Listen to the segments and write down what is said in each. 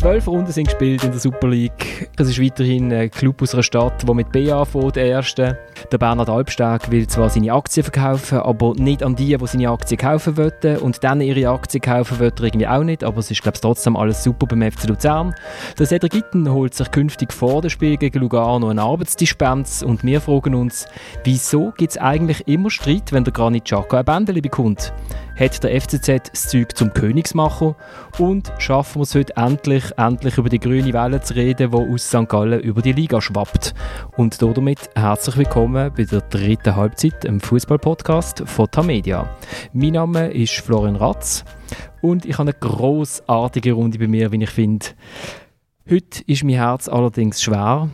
Zwölf Runden sind gespielt in der Super League. Es ist weiterhin ein Club aus einer Stadt, der mit BA anfängt, der erste. Der Bernhard Albstag will zwar seine Aktien verkaufen, aber nicht an die, die seine Aktien kaufen wollten. Und dann ihre Aktien kaufen wollten irgendwie auch nicht. Aber es ist, glaube ich, trotzdem alles super beim FC Luzern. Der Cedric Gitten holt sich künftig vor dem Spiel gegen Lugano eine Arbeitsdispenz. Und wir fragen uns, wieso gibt es eigentlich immer Streit, wenn der Granit Xhaka ein Bändeli bekommt? Hat der FCZ das Zeug zum Königsmacher? Und schaffen wir es heute endlich, endlich über die grüne Welle zu reden, die aus St. Gallen über die Liga schwappt? Und damit herzlich willkommen bei der dritten Halbzeit im Fußball-Podcast von Tamedia. Mein Name ist Florian Ratz und ich habe eine großartige Runde bei mir, wie ich finde. Heute ist mein Herz allerdings schwer,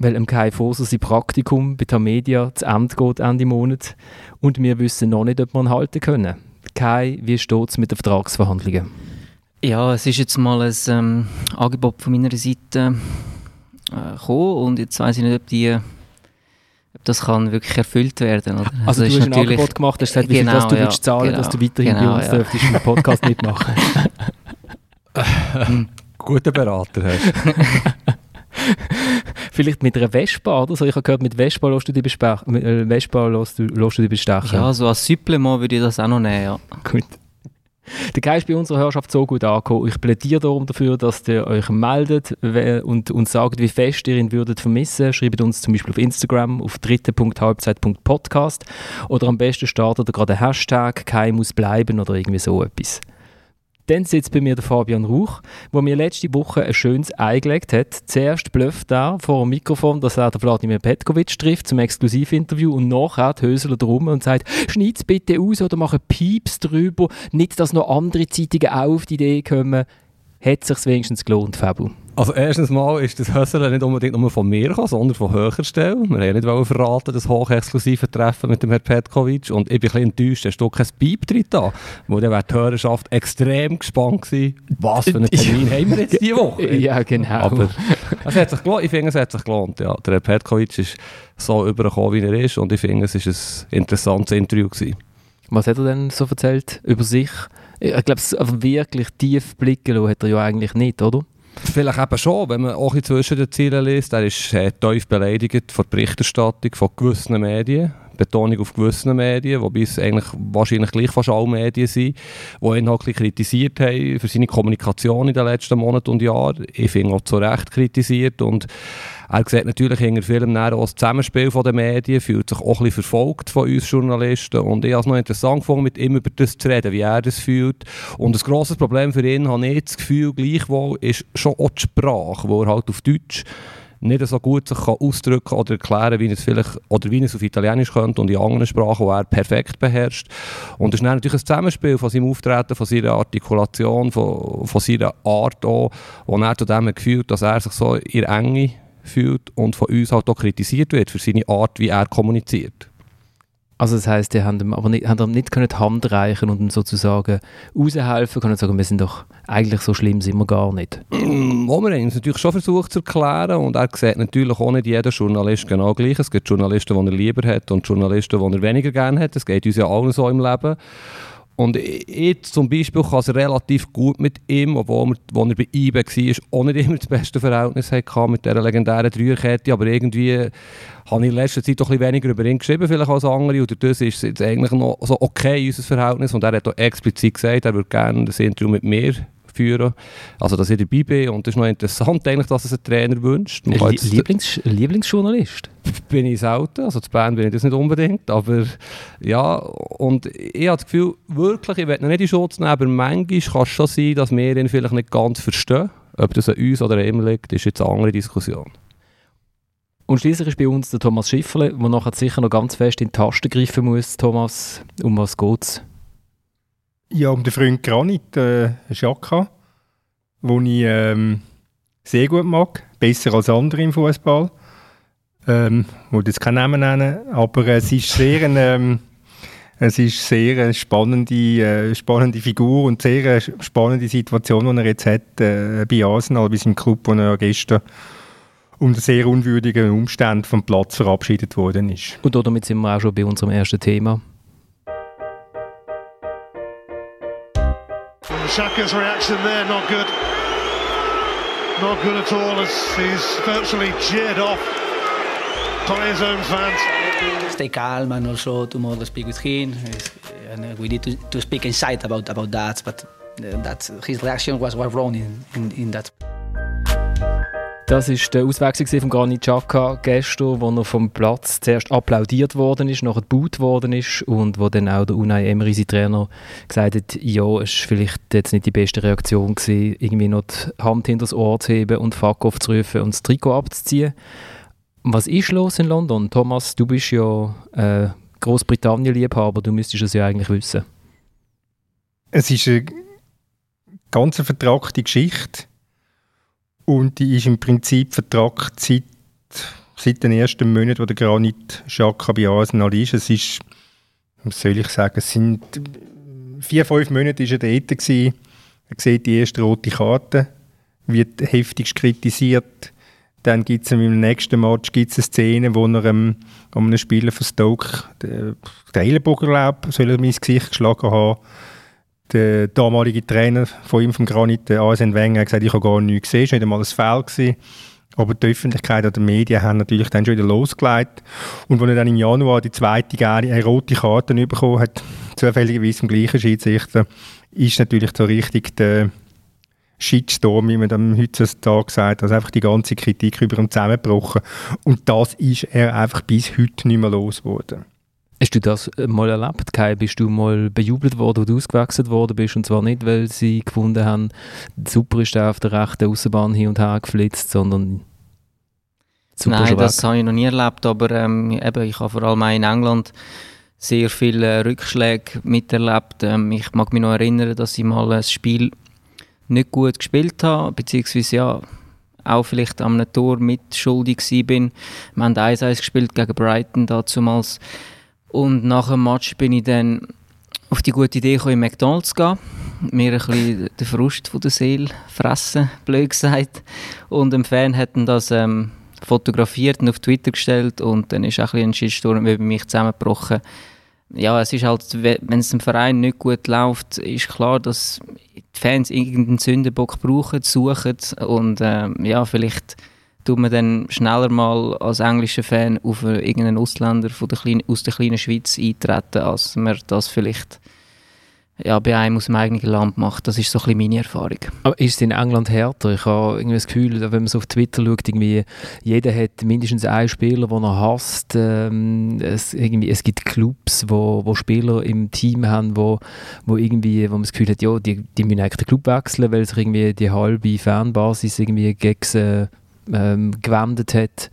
weil im Kai Foser sein Praktikum bei Tamedia zu Ende geht Ende Monat und wir wissen noch nicht, ob wir ihn halten können. Kai, wie steht es mit den Vertragsverhandlungen? Ja, es ist jetzt mal ein ähm, Angebot von meiner Seite äh, gekommen und jetzt weiß ich nicht, ob, die, ob das kann wirklich erfüllt werden oder? Also, also du hast ein Angebot gemacht, hast gesagt, wie genau, viel das du ja, willst zahlen, genau, dass du weiterhin genau, bei uns ja. dürftest im Podcast mitmachen. Guten Berater hast Vielleicht mit einer Vespa oder so. Ich habe gehört, mit Vespa lässt du dich, äh, Vespa lässt du, lässt du dich bestechen. Ja, so als Supplement würde ich das auch noch nehmen, ja. Gut. Der Geist bei unserer Hörerschaft so gut angekommen. Ich plädiere darum dafür, dass ihr euch meldet und, und sagt, wie fest ihr ihn würdet vermissen. Schreibt uns zum Beispiel auf Instagram auf dritte.halbzeit.podcast oder am besten startet ihr gerade einen Hashtag «Kein muss bleiben» oder irgendwie so etwas. Dann sitzt bei mir der Fabian Rauch, der mir letzte Woche ein schönes Ei gelegt hat. Zuerst blufft er vor dem Mikrofon, dass er den Vladimir Petkovic trifft zum Exklusivinterview und nachher Hösler drum und sagt, schneid's bitte aus oder mach Pieps drüber, nicht, dass noch andere Zeitungen auch auf die Idee kommen. Hat sich's wenigstens gelohnt, Fabu? Also erstens mal ist das Hösseln nicht unbedingt nur von mir gekommen, sondern von höherer Stelle. Wir haben nicht verraten, das hochexklusive Treffen mit dem Herrn Petkovic. Und ich bin ein bisschen enttäuscht, hast du kein Piep drin da? Wo dann wäre die Hörerschaft extrem gespannt gewesen, was für einen Termin haben wir jetzt diese Woche. Ja, genau. Aber es hat sich gelohnt. ich finde, es hat sich gelohnt. Ja. Der Herr Petkovic ist so übergekommen, wie er ist. Und ich finde, es war ein interessantes Interview. Gewesen. Was hat er denn so erzählt über sich? Ich glaube, wirklich tief blicken hat er ja eigentlich nicht, oder? Vielleicht eben schon, wenn man auch zwischen den Zielen liest. Er ist äh, tief beleidigt von der Berichterstattung von gewissen Medien. Betonung auf gewissen Medien, wobei es eigentlich wahrscheinlich gleich fast alle Medien sind, die ihn halt kritisiert haben für seine Kommunikation in den letzten Monaten und Jahren. Ich finde auch zu Recht kritisiert und er sieht natürlich hinter vielem auch das Zusammenspiel der Medien, fühlt sich auch ein bisschen verfolgt von uns Journalisten und ich habe es noch interessant gefunden, mit ihm über das zu reden, wie er das fühlt. Und ein grosses Problem für ihn, habe ich das Gefühl, gleichwohl, ist schon auch die Sprache, wo er halt auf Deutsch nicht so gut sich kann ausdrücken oder erklären, wie es vielleicht oder wie es auf Italienisch könnte und in anderen Sprachen, die er perfekt beherrscht. Und das ist natürlich ein Zusammenspiel von seinem Auftreten, von seiner Artikulation, von, von seiner Art auch, wo er zu dem gefühlt, dass er sich so in Enge fühlt und von uns halt auch kritisiert wird für seine Art, wie er kommuniziert. Also das heißt, die haben ihm aber nicht, haben nicht können die Hand reichen und ihm sozusagen raushelfen können sagen, wir sind doch eigentlich so schlimm sind wir gar nicht. Wir haben es natürlich schon versucht zu erklären und er sieht natürlich auch nicht jeder Journalist genau gleich. Es gibt Journalisten, die er lieber hat und Journalisten, die er weniger gerne hat. Das geht uns ja allen so im Leben. Und ich zum Beispiel kann es relativ gut mit ihm, obwohl er, als er bei IBE war, auch nicht immer das beste Verhältnis hatte mit dieser legendären Dreierkette, aber irgendwie habe ich in letzter Zeit doch ein weniger über ihn geschrieben vielleicht als andere. Und das ist jetzt eigentlich noch so okay, unser Verhältnis. Und er hat auch explizit gesagt, er würde gerne das Interview mit mir führen. Also, dass ich dabei bin. Und es ist noch interessant, eigentlich, dass es ein Trainer wünscht. Lieblings Lieblingsjournalist? Bin ich selten. Also, zu Bern bin ich das nicht unbedingt. Aber ja, und ich habe das Gefühl, wirklich, ich noch nicht in Schutz nehmen, aber manchmal kann es schon sein, dass wir ihn vielleicht nicht ganz verstehen. Ob das an uns oder an ihm liegt, ist jetzt eine andere Diskussion. Und schließlich ist bei uns der Thomas Schifferle, der nachher sicher noch ganz fest in die Tasten greifen muss. Thomas, um was geht es? Ja, um den Freund Granit, äh, Schaka, den ich ähm, sehr gut mag, besser als andere im Fußball. Ähm, ich will jetzt keinen Namen nennen, aber es ist sehr eine, ähm, es ist sehr eine spannende, äh, spannende Figur und sehr eine spannende Situation, die er jetzt hat äh, bei Arsenal, bei seinem Club, wo er gestern unter sehr unwürdigen Umständen vom Platz verabschiedet worden ist. Und damit sind wir auch schon bei unserem ersten Thema. Shaka's reaction there, not good. not good at all as he's virtually jeered off by his own fans. Stay calm and also tomorrow speak with him. And uh, we need to, to speak inside about, about that, but uh, that his reaction was, was wrong in, in, in that. Das war die Auswechslung von Granit Xhaka gestern, wo er vom Platz zuerst applaudiert worden ist, nachher geboot worden ist und wo dann auch der Unai Emery, sein Trainer, gesagt hat, ja, es war vielleicht jetzt nicht die beste Reaktion gewesen, irgendwie noch die Hand hinter das Ohr zu heben und Fuck off zu rufen und das Trikot abzuziehen. Was ist los in London? Thomas, du bist ja äh, Großbritannien-Liebhaber, du müsstest es ja eigentlich wissen. Es ist eine ganz vertragte Geschichte und die ist im Prinzip vertragt seit, seit den ersten Monaten, wo der Granit Xhaka bei Arsenal ist. Es ist, was soll ich sagen, es sind vier, fünf Monate ist er dort gewesen. Er sieht die erste rote Karte, wird heftigst kritisiert. Dann gibt es im nächsten Match gibt's eine Szene, wo er ähm, einem Spieler von Stoke den, den Ellenbogen soll er ins Gesicht geschlagen haben der damalige Trainer von ihm, vom Granit, Arsene Wenger, hat gesagt, ich habe gar nichts gesehen, es war nicht einmal ein Foul. Gewesen. Aber die Öffentlichkeit oder die Medien haben natürlich dann schon wieder losgelegt. Und als er dann im Januar die zweite eine rote Karte bekommen hat, zufälligerweise vom gleichen Schiedsrichter, ist natürlich so richtig der Shitstorm, wie man dann heutzutage sagt, also einfach die ganze Kritik über ihn zusammengebrochen. Und das ist er einfach bis heute nicht mehr losgeworden. Hast du das äh, mal erlebt, Kai? Bist du mal bejubelt worden, wo du ausgewechselt worden bist? Und zwar nicht, weil sie gefunden haben, super ist der auf der rechten Außenbahn hin und her geflitzt, sondern super Nein, das habe ich noch nie erlebt, aber ähm, eben, ich habe vor allem in England sehr viele Rückschläge miterlebt. Ähm, ich mag mich noch erinnern, dass ich mal ein Spiel nicht gut gespielt habe, beziehungsweise ja, auch vielleicht am Tor mitschuldig war. Wir haben 1-1 gespielt gegen Brighton damals. Und nach dem Match bin ich dann auf die gute Idee gekommen, in McDonalds zu gehen. Mir ein bisschen den Frust von der Seele fressen, blöd gesagt. Und ein Fan hat das ähm, fotografiert und auf Twitter gestellt und dann ist auch ein, ein Shitstorm über mich zusammengebrochen. Ja, es ist halt, wenn es dem Verein nicht gut läuft, ist klar, dass die Fans irgendeinen Sündenbock brauchen, suchen und ähm, ja, vielleicht tut man dann schneller mal als englischer Fan auf irgendeinen Ausländer von der kleinen, aus der kleinen Schweiz eintreten, als man das vielleicht ja, bei einem aus dem eigenen Land macht. Das ist so ein bisschen meine Erfahrung. Aber ist es in England härter? Ich habe irgendwie das Gefühl, wenn man so auf Twitter schaut, irgendwie, jeder hat mindestens einen Spieler, den er hasst. Ähm, es, irgendwie, es gibt Clubs, wo, wo Spieler im Team haben, wo, wo, irgendwie, wo man das Gefühl hat, ja, die, die müssen eigentlich den Club wechseln, weil sich irgendwie die halbe Fanbasis irgendwie gegen sie ähm, gewendet hat.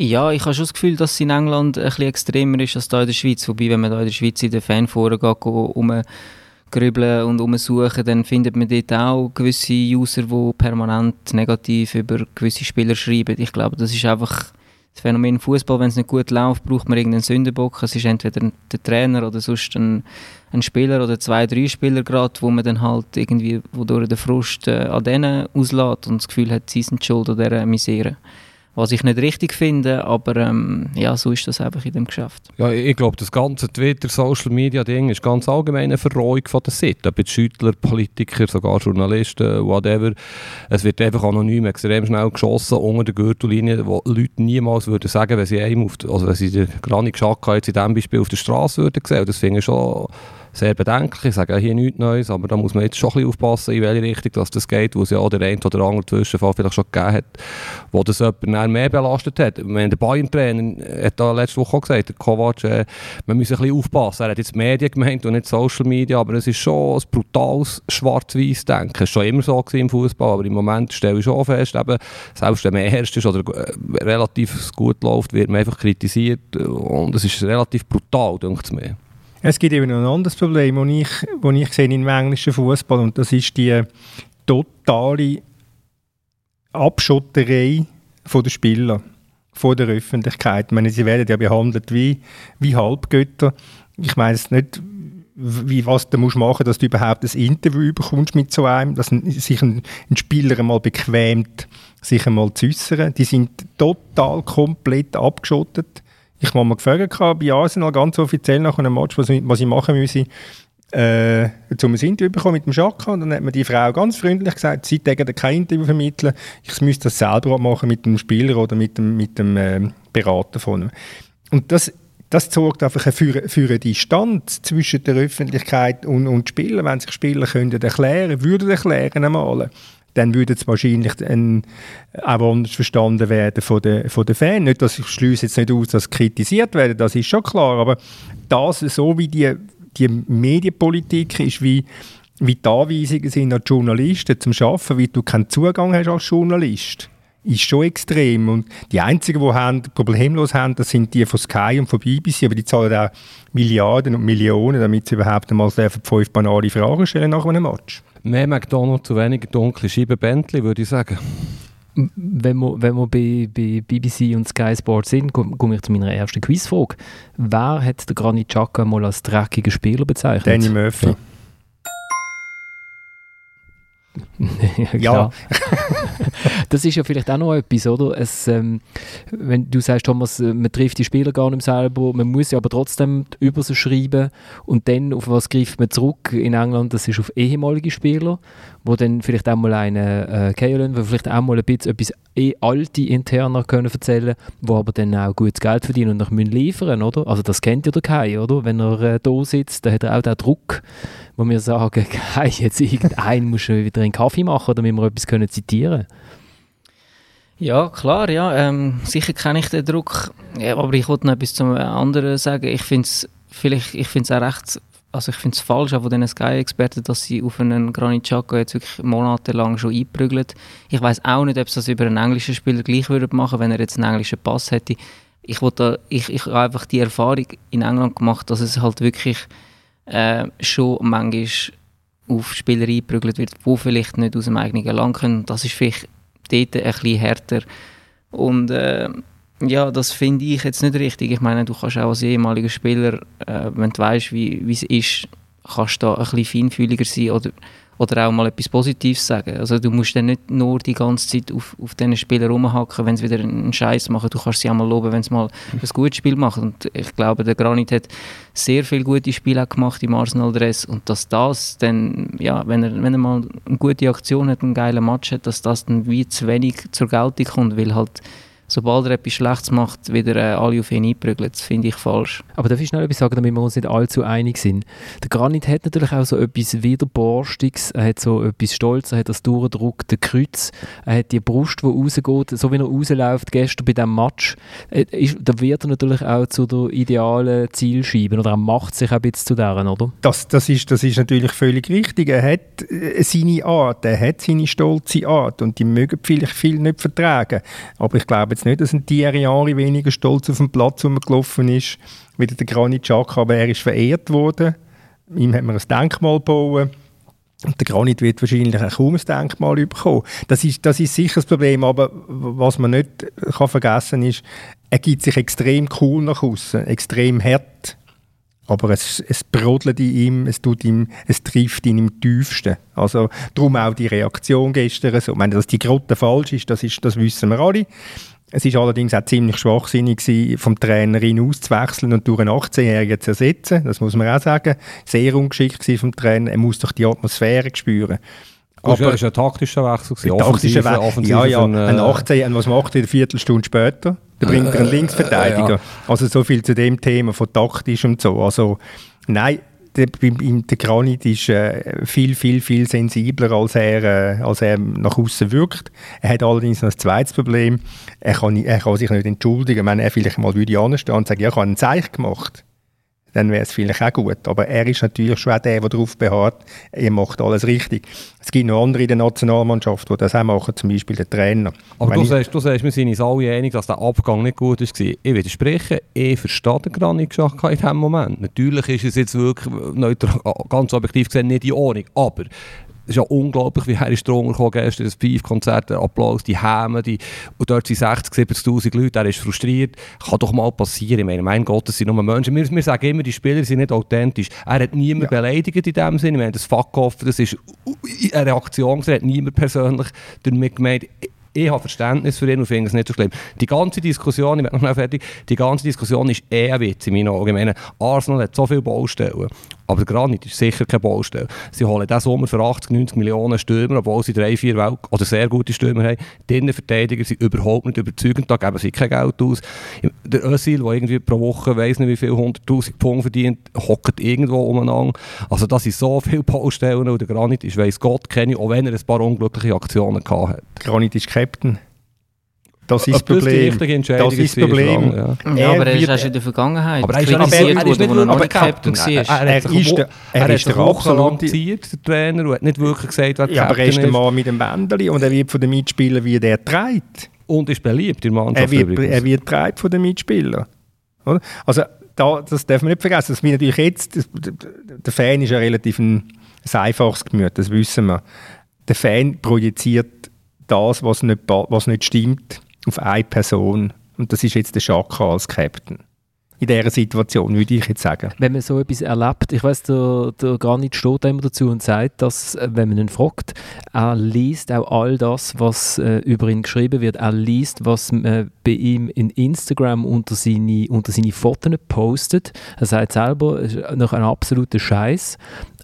Ja, ich habe schon das Gefühl, dass es in England ein bisschen extremer ist als hier in der Schweiz. Wobei, wenn man hier in der Schweiz in den Fanforen geht, rumgrübeln und umsuchen, dann findet man dort auch gewisse User, die permanent negativ über gewisse Spieler schreiben. Ich glaube, das ist einfach das Phänomen Fußball. Wenn es nicht gut läuft, braucht man irgendeinen Sündenbock. Es ist entweder der Trainer oder sonst ein ein Spieler oder zwei, drei Spieler gerade, wo man dann halt irgendwie, wodurch der Frust äh, an denen auslässt und das Gefühl hat, sie sind schuld an dieser Misere. Was ich nicht richtig finde, aber ähm, ja, so ist das einfach in dem Geschäft. Ja, ich glaube, das ganze Twitter, Social Media Ding ist ganz allgemein eine Verrohung von der Seite. Jetzt Schüttler, Politiker, sogar Journalisten, whatever. Es wird einfach anonym extrem schnell geschossen unter der Gürtellinie, wo Leute niemals würden sagen, wenn sie einem auf, also wenn sie den Granit Xhaka jetzt in diesem Beispiel auf der Straße würden sehen. Das finde ich schon sehr bedenklich. Ich sage hier nichts Neues, aber da muss man jetzt schon ein bisschen aufpassen, in welche Richtung dass das geht, wo es ja der eine oder andere Zwischenfall vielleicht schon gegeben hat, wo das jemand mehr belastet hat. Meine, der Bayern-Trainer hat da letzte Woche auch gesagt, der Kovac, äh, man muss ein bisschen aufpassen. Er hat jetzt Medien gemeint und nicht Social Media, aber es ist schon ein brutales schwarz-weiß Denken. Es war schon immer so im Fußball, aber im Moment stelle ich schon fest, eben, selbst wenn man erst ist oder äh, relativ gut läuft, wird man einfach kritisiert und es ist relativ brutal, denke ich mir. Es gibt eben noch ein anderes Problem, das ich, das ich sehe im englischen Fußball und das ist die totale Abschotterei der Spieler von der Öffentlichkeit. Ich meine, sie werden ja behandelt wie, wie Halbgötter. Ich es nicht, wie, was du musst machen dass du überhaupt ein Interview bekommst mit so einem, dass sich ein, ein Spieler einmal bequemt, sich einmal zu äußern. Die sind total komplett abgeschottet. Ich habe mal gefragt bei Arsenal ganz offiziell nach einem Match, was, was ich machen müsse. äh, zum Interview bekommen mit dem Schaka und dann hat mir die Frau ganz freundlich gesagt, sie tägen kein Interview vermitteln, ich müsste das selber machen mit dem Spieler oder mit dem, mit dem äh, Berater von ihm. Und das, das sorgt einfach für, für eine Distanz zwischen der Öffentlichkeit und, und Spielern. Wenn sich Spieler könnten erklären, würden erklären einmal, dann würde es wahrscheinlich ein, auch anders verstanden werden von den, von den Fans. Nicht, dass ich schließe jetzt nicht aus, dass kritisiert werden, das ist schon klar, aber das, so wie die, die Medienpolitik ist, wie, wie die Anweisungen sind an Journalisten zum Arbeiten, wie du keinen Zugang hast als Journalist ist schon extrem. Und die einzigen, die haben, problemlos haben, das sind die von Sky und von BBC, aber die zahlen auch Milliarden und Millionen, damit sie überhaupt einmal fünf banale Fragen stellen nach einem Match. Mehr McDonald's, zu wenig dunkle Scheiben Bentley, würde ich sagen. Wenn wir, wenn wir bei, bei BBC und Sky Sports sind, komme ich zu meiner ersten Quizfrage. Wer hat den Granit Xhaka mal als dreckigen Spieler bezeichnet? Danny Murphy. Ja. ja, ja. das ist ja vielleicht auch noch etwas, oder? Es, ähm, wenn du sagst, Thomas, äh, man trifft die Spieler gar nicht selber, man muss ja aber trotzdem über sie schreiben und dann auf was greift man zurück in England? Das ist auf ehemalige Spieler, wo dann vielleicht auch mal einen äh, Kalen, wo vielleicht auch mal ein bisschen etwas eh alte interner können erzählen, wo aber dann auch gutes Geld verdienen und noch liefern, oder? Also das kennt ja der Kai, oder? Wenn er äh, da sitzt, dann hat er auch den Druck, wo wir sagen, Kai, jetzt irgendein muss schon wieder einen Kaffee machen, damit wir etwas können zitieren ja, klar, ja. Ähm, sicher kenne ich den Druck. Ja, aber ich wollte noch etwas zum anderen sagen. Ich finde es ich finde es auch recht, also ich finde es falsch von diesen Sky-Experten, dass sie auf einen Granit Xhaka jetzt wirklich monatelang schon einprügeln. Ich weiß auch nicht, ob sie das über einen englischen Spieler gleich würden machen, wenn er jetzt einen englischen Pass hätte. Ich, wollte, ich, ich habe einfach die Erfahrung in England gemacht, dass es halt wirklich äh, schon manchmal auf Spieler eingeprügelt wird, die vielleicht nicht aus dem eigenen Land können. Das ist vielleicht dort ein bisschen härter. Und äh, ja, das finde ich jetzt nicht richtig. Ich meine, du kannst auch als ehemaliger Spieler, äh, wenn du weißt, wie es ist, kannst da ein bisschen feinfühliger sein oder oder auch mal etwas Positives sagen. Also du musst dann nicht nur die ganze Zeit auf, auf diesen Spieler rumhacken, wenn sie wieder einen Scheiß machen. Du kannst sie auch mal loben, wenn sie mal ein gutes Spiel machen. Und ich glaube, der Granit hat sehr viele gute Spiele gemacht im Arsenal-Dress und dass das dann, ja, wenn er, wenn er mal eine gute Aktion hat, einen geilen Match hat, dass das dann wie zu wenig zur Geltung kommt, weil halt sobald er etwas Schlechtes macht, wieder äh, alle auf ihn einprügeln. Das finde ich falsch. Aber darf ich schnell etwas sagen, damit wir uns nicht allzu einig sind? Der Granit hat natürlich auch so etwas Widerborstiges, er hat so etwas Stolz, er hat das durchdruckte Kreuz, er hat die Brust, die rausgeht, so wie er rausläuft gestern bei diesem Match, äh, ist, da wird er natürlich auch zu der idealen Zielscheibe oder er macht sich auch ein bisschen zu deren, oder? Das, das, ist, das ist natürlich völlig richtig. Er hat äh, seine Art, er hat seine stolze Art und die mögen vielleicht viel nicht vertragen. Aber ich glaube, jetzt nicht, dass ein Thierry Henry weniger stolz auf dem Platz rumgelaufen ist, wie der Granit Xhaka, aber er ist verehrt worden. Ihm hat man ein Denkmal gebaut. Und der Granit wird wahrscheinlich auch kaum ein Denkmal bekommen. Das ist, das ist sicher das Problem, aber was man nicht kann vergessen ist, er gibt sich extrem cool nach außen, extrem hart. Aber es, es brodelt in ihm, es, tut ihm, es trifft ihn im Tiefsten. Also darum auch die Reaktion gestern. So. Ich meine, dass die Grotte falsch ist, das, ist, das wissen wir alle. Es ist allerdings auch ziemlich schwachsinnig vom Trainer ihn auszuwechseln und durch einen 18-Jährigen zu ersetzen. Das muss man auch sagen. Sehr ungeschickt vom Trainer. Er muss doch die Atmosphäre spüren. Das war ein taktischer Wechsel. Ein taktischer Wechsel. Ja, ja. Ein, äh, ein 18, was macht er eine Viertelstunde später? Da bringt er einen äh, Linksverteidiger. Ja. Also so viel zu dem Thema von taktisch und so. Also nein, der, der Granit ist äh, viel, viel, viel sensibler, als er, äh, als er nach außen wirkt. Er hat allerdings noch ein zweites Problem. Er kann, er kann sich nicht entschuldigen, wenn er vielleicht mal würde anstehen und sagen, ja, ich habe einen Zeichen gemacht dann wäre es vielleicht auch gut. Aber er ist natürlich schon auch der, der darauf beharrt, er macht alles richtig. Es gibt noch andere in der Nationalmannschaft, die das auch machen, zum Beispiel der Trainer. Aber du sagst, du sagst, wir sind uns alle einig, dass der Abgang nicht gut war. Ich widerspreche, ich verstehe den Granit Xhaka in diesem Moment. Natürlich ist es jetzt wirklich neutral, ganz objektiv gesehen nicht in Ordnung, aber ist ja unglaublich, wie Harry Stronger kam gestern, das Five-Konzert, der Applaus, die Häme, die, und dort sind 60, 70'000 Leute, er ist frustriert. Kann doch mal passieren. Ich meine, mein Gott, das sind nur Menschen. Wir, wir sagen immer, die Spieler sind nicht authentisch. Er hat niemand ja. beleidigt in dem Sinne. Ich meine, das Fuck-Off, das ist eine Reaktion, er hat niemand persönlich damit gemeint ich habe Verständnis für ihn und finde es nicht so schlimm. Die ganze Diskussion, ich werde noch fertig, die ganze Diskussion ist eh ein Witz in meinen Augen. Ich meine, Arsenal hat so viele Baustellen. Aber Granit ist sicher keine Baustelle. Sie holen diesen Sommer für 80, 90 Millionen Stürmer, obwohl sie drei, vier Welt oder sehr gute Stürmer haben. Die Innenverteidiger sind überhaupt nicht überzeugend, da geben sie kein Geld aus. Der Özil, der irgendwie pro Woche weiss nicht wie viel, 100'000 Punkte verdient, hockt irgendwo umeinander. Also das sind so viele Baustellen und der Granit ist, weiss Gott, kenne auch wenn er ein paar unglückliche Aktionen gehabt hat. Granit ist Captain. Das ist das Problem. Das ist das Problem. Ja, ja aber er ist erst in der Vergangenheit aber er ist, er, er ist nicht Captain war. Er, ist der, er ist der absolute der Trainer und hat nicht wirklich gesagt, wer ja, aber er ist der Mann mit dem Bändeli und er wird von den Mitspielern wie der trägt. Und ist beliebt in der Mannschaft er wird, er wird treibt von den Mitspielern. Also da, das darf man nicht vergessen. Wir natürlich jetzt, das, der Fan ist ja relativ ein, ein einfaches Gemüt, das wissen wir. Der Fan projiziert das, was nicht, was nicht stimmt, auf eine Person. Und das ist jetzt der Schaka als Captain. In dieser Situation, würde ich jetzt sagen. Wenn man so etwas erlebt, ich weiß, der, der Granit steht immer dazu und sagt, dass, äh, wenn man ihn fragt, er liest auch all das, was äh, über ihn geschrieben wird. Er liest, was äh, bei ihm in Instagram unter seine, unter seine Fotos postet. Er sagt selber, es ist noch ein absoluter Scheiß.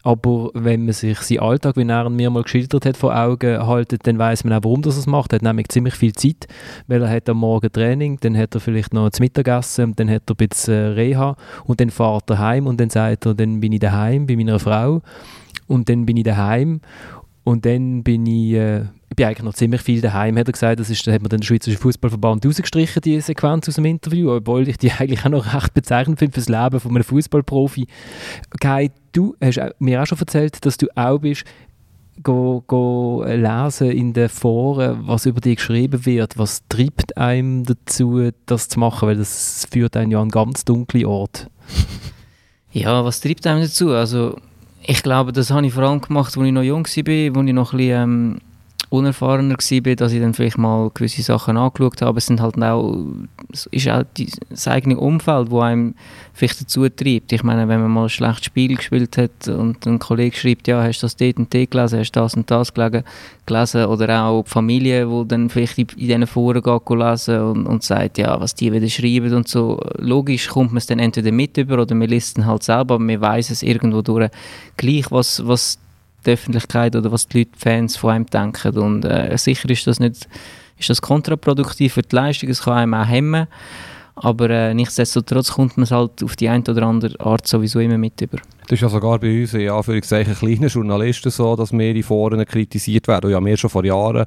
Aber wenn man sich seinen Alltag, wie er mir mal geschildert hat, vor Augen haltet, dann weiß man auch, warum das es macht. Er hat nämlich ziemlich viel Zeit, weil er hat am Morgen Training, dann hat er vielleicht noch zum Mittagessen, dann hat er ein bisschen äh, Reha und dann fährt er heim und dann sagt er, dann bin ich daheim bei meiner Frau und dann bin ich daheim und dann bin ich, äh, ich bin eigentlich noch ziemlich viel daheim, hat er gesagt. Das ist, da hat man den Schweizerischen Fußballverband rausgestrichen, diese Sequenz aus dem Interview, obwohl ich die eigentlich auch noch recht bezeichnend finde für das Leben von einem Fußballprofi. Kai, du hast mir auch schon erzählt, dass du auch bist, go, go lesen in den Foren, was über dich geschrieben wird. Was treibt einem dazu, das zu machen? Weil das führt einen ja an ganz dunkle Ort. Ja, was treibt einem dazu? Also ich glaube, das habe ich vor allem gemacht, als ich noch jung war, als ich noch ein bisschen ähm, unerfahrener war, dass ich dann vielleicht mal gewisse Sachen angeschaut habe. Es sind halt auch, es ist auch die, das eigene Umfeld, das einem vielleicht dazu treibt. Ich meine, wenn man mal ein schlechtes Spiel gespielt hat und ein Kollege schreibt, ja, hast du das dort und dort gelesen, hast du das und das gelesen, oder auch die Familie, die dann vielleicht in, in diesen Foren geht lesen und, und sagt, ja, was die wieder schreiben und so. Logisch kommt man es dann entweder mit über oder man liest es halt selber, aber man weiß es irgendwo durch gleich, was, was die Öffentlichkeit oder was die Leute, die Fans von einem denken. Und äh, sicher ist das nicht ist das kontraproduktiv für die Leistung, es kann einem auch hemmen. Aber äh, nichtsdestotrotz kommt man es halt auf die eine oder andere Art sowieso immer mit über. Das ist ja sogar bei uns, in Anführungszeichen, kleinen Journalisten so, dass wir in Foren kritisiert werden. Ja, wir schon vor Jahren.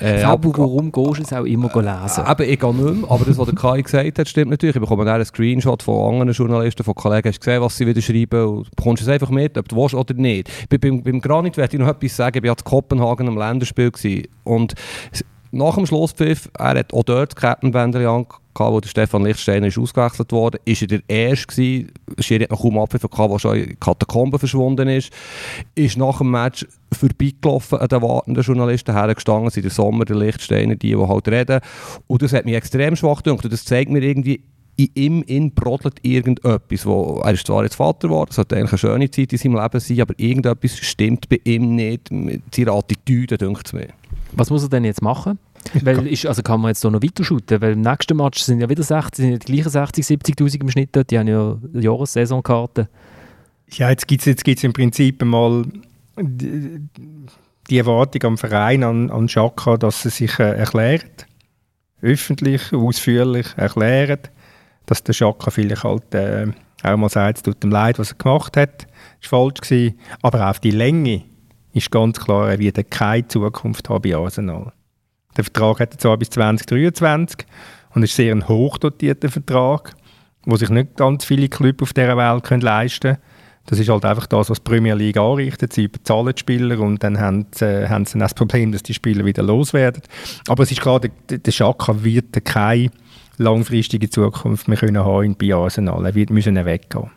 Äh, aber warum gehst du es auch immer lesen? Äh, eben, ich gehe nicht mehr, aber das, was der Kai gesagt hat, stimmt natürlich. Ich bekomme einen Screenshot von anderen Journalisten, von Kollegen, hast gesehen, was sie wieder schreiben und bekommst es einfach mit, ob du willst oder nicht. Bei, beim, beim Granit werde ich noch etwas sagen, ich war in Kopenhagen am Länderspiel gewesen, und nach dem Schlusspfiff, er hat auch dort das Kettenbänder gehabt, wo der Stefan Lichtsteiner ist ausgewechselt wurde, ist er der Erste gewesen, Schiri hat kaum gehabt, der schon in Katakomben verschwunden ist, ist nach dem Match vorbeigelaufen an den wartenden Journalisten hergestanden, sind der Sommer, der Lichtsteiner, die, die halt reden und das hat mich extrem schwach gedacht und das zeigt mir irgendwie, in ihm in brodelt irgendetwas. Wo, er ist zwar jetzt Vater geworden, es sollte eigentlich eine schöne Zeit in seinem Leben sein, aber irgendetwas stimmt bei ihm nicht mit seiner Attitüde, denkt es mir. Was muss er denn jetzt machen? Weil ist, also kann man jetzt hier noch weiter shooten, weil im nächsten Match sind ja wieder 60, sind ja die gleichen 60, 70'000 im Schnitt dort, die haben ja Jahressaisonkarten. Ja, jetzt gibt es jetzt gibt's im Prinzip mal die, Erwartung am Verein, an, an Schaka, dass er sich äh, erklärt, öffentlich, ausführlich erklärt, dass der Schaka vielleicht halt äh, auch mal sagt, es tut ihm leid, was er gemacht hat, ist falsch gewesen, aber auf die Länge ist ganz klar, er wird keine Zukunft haben bei Arsenal. Der Vertrag hat zwar bis 2023 und ist sehr ein hochdotierter Vertrag, wo sich nicht ganz viele Clubs auf dieser Welt können leisten können. Das ist halt einfach das, was die Premier League anrichtet. Sie bezahlen die Spieler und dann haben, äh, haben sie dann das Problem, dass die Spieler wieder loswerden. Aber es ist klar, der, der Schaka wird keine langfristige Zukunft mehr können haben bei Arsenal. Er wird müssen weggehen.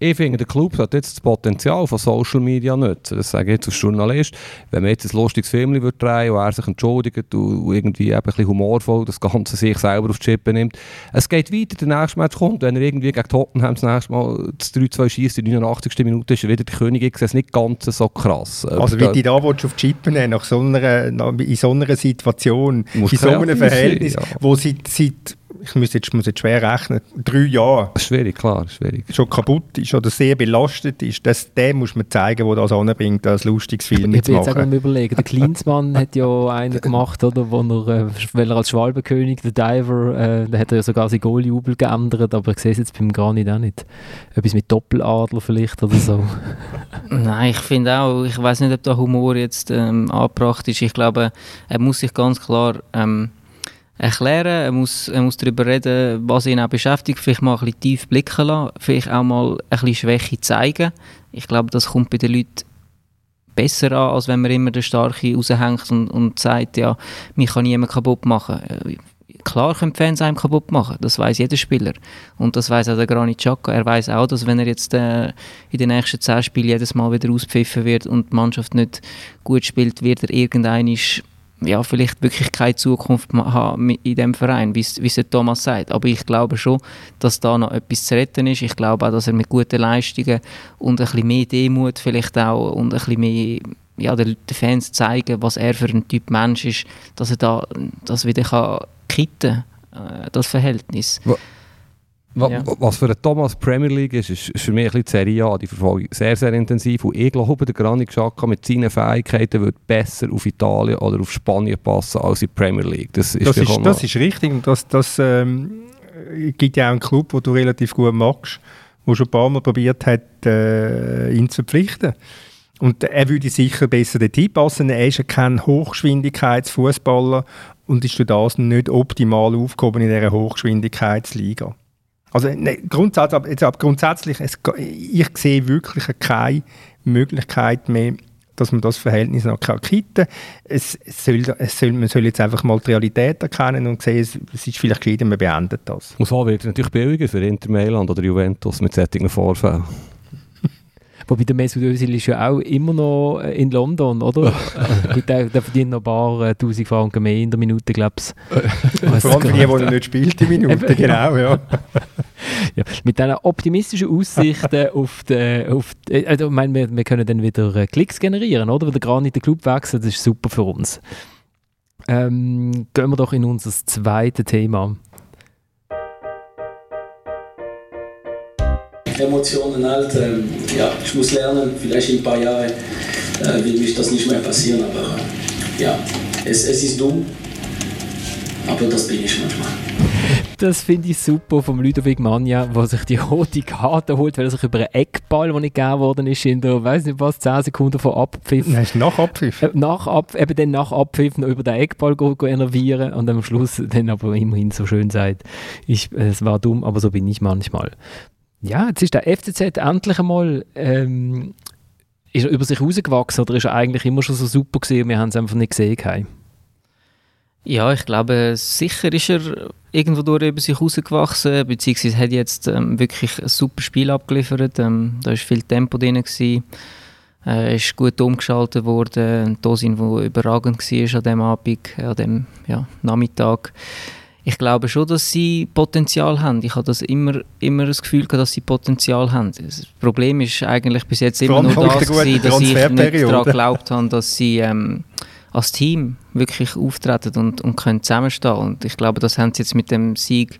Ich finde, der Club hat jetzt das Potenzial von Social Media nutzen. Das sage ich jetzt als Journalist. Wenn man jetzt ein lustiges Film drehen wo er sich entschuldigt und irgendwie ein bisschen humorvoll das Ganze sich selber auf die Chippe nimmt. Es geht weiter, der nächste Match kommt, wenn er irgendwie gegen Tottenham das nächste Mal das 3-2 schießt, in der 89. Minute ist er wieder der König. Ich sehe es nicht ganz so krass. Also wie die da auf die Chippe nehmen, nach so einer, in so einer Situation, in so einem Verhältnis, sein, ja. wo seit, seit ich muss jetzt, muss jetzt schwer rechnen, drei Jahre. Schwierig, klar, schwierig. Schon kaputt ist oder sehr belastet ist, das, dem muss man zeigen, wo das anbringt, als lustiges Film ich zu machen. Ich bin jetzt auch überlegen, der Klinsmann hat ja einen gemacht, oder, wo er, äh, weil er als Schwalbenkönig, der Diver, äh, da hat er ja sogar sein Goaljubel geändert, aber ich sehe es jetzt beim Granit auch nicht. Etwas mit Doppeladler vielleicht oder so. Nein, ich finde auch, ich weiß nicht, ob der Humor jetzt ähm, angebracht ist. Ich glaube, er muss sich ganz klar ähm, erklären, er muss, er muss darüber reden, was ihn auch beschäftigt, vielleicht mal ein bisschen tief blicken lassen, vielleicht auch mal ein bisschen Schwäche zeigen. Ich glaube, das kommt bei den Leuten besser an, als wenn man immer den Starke raushängt und, und sagt, ja, mich kann niemand kaputt machen. Äh, klar können die Fans einem kaputt machen, das weiß jeder Spieler. Und das weiß auch der Granit Xhaka. Er weiß auch, dass wenn er jetzt äh, in den nächsten zehn Spielen jedes Mal wieder auspfiffen wird und die Mannschaft nicht gut spielt, wird er irgendein ja, vielleicht wirklich keine Zukunft haben in dem Verein, wie es Thomas sagt. Aber ich glaube schon, dass da noch etwas zu retten ist. Ich glaube auch, dass er mit guten Leistungen und ein bisschen mehr Demut vielleicht auch und ein bisschen mehr ja, den, Fans zeigen, was er für ein Typ Mensch ist, dass er da das wieder kann kitten äh, das Verhältnis. Wo ja. Was für einen Thomas Premier League ist, ist, für mich ein bisschen die Serie A. Die verfolge ich sehr, sehr intensiv. Und ich glaube, der Granit Xhaka mit seinen Fähigkeiten wird besser auf Italien oder auf Spanien passen als in die Premier League. Das ist, das ist, das ist richtig. Das, das ähm, gibt ja auch einen Club, den du relativ gut magst, der schon ein paar Mal probiert hat, äh, ihn zu verpflichten. Und er würde sicher besser den Typ passen. Er ist kein Hochgeschwindigkeitsfußballer und ist durch das nicht optimal aufgehoben in dieser Hochgeschwindigkeitsliga. Also ne, grundsätzlich, jetzt, grundsätzlich es, ich sehe wirklich keine Möglichkeit mehr, dass man das Verhältnis noch kitten kann. Es, soll, es soll, man soll jetzt einfach mal die Realität erkennen und sehen, es, es ist vielleicht gescheiter, man beendet das. Und so wird es natürlich billiger für Inter Mailand oder Juventus mit solchen Vorfällen. Wobei der Mesut Özil ist ja auch immer noch äh, in London, oder? Äh, der, der, verdient noch ein paar äh, tausend Franken mehr in der Minute, glaube ich. Vor allem für die, die nicht spielt, die Minute, genau, ja. ja. Mit diesen optimistischen Aussichten auf die, auf die, also, ich meine, wir, wir können dann wieder Klicks generieren, oder? Wenn der gerade in den Club wechselt, das ist super für uns. Ähm, gehen wir doch in unser zweites Thema. Emotionen halt. Ähm, ja, ich muss lernen, vielleicht in ein paar Jahren äh, wird mich das nicht mehr passieren, aber äh, ja, es, es ist dumm, aber das bin ich manchmal. Das finde ich super vom Ludovic Manja, der sich die rote Karte holt, weil er sich über einen Eckball, der nicht gegeben worden ist, in der, weiß nicht was, 10 Sekunden vor Abpfiff. Nein, ist nach Abpfiff. Äh, nach Ab, eben dann nach Abpfiff noch über den Eckball go, go enervieren und am Schluss dann aber immerhin so schön sagt, ich, es war dumm, aber so bin ich manchmal. Ja, jetzt ist der FCZ endlich einmal ähm, ist er über sich rausgewachsen oder ist er eigentlich immer schon so super gewesen und wir haben es einfach nicht gesehen? Haben? Ja, ich glaube, sicher ist er irgendwo durch über sich rausgewachsen, beziehungsweise hat jetzt ähm, wirklich ein super Spiel abgeliefert. Ähm, da war viel Tempo drin. Gewesen. Äh, ist gut umgeschaltet worden. Tosin, der überragend war an diesem Abend, an dem ja, Nachmittag ich glaube schon, dass sie Potenzial haben. Ich habe das immer, immer das Gefühl gehabt, dass sie Potenzial haben. Das Problem ist eigentlich bis jetzt immer nur das, gewesen, dass ich nicht daran geglaubt habe, dass sie ähm, als Team wirklich auftreten und, und können zusammenstehen. Und ich glaube, das haben sie jetzt mit dem Sieg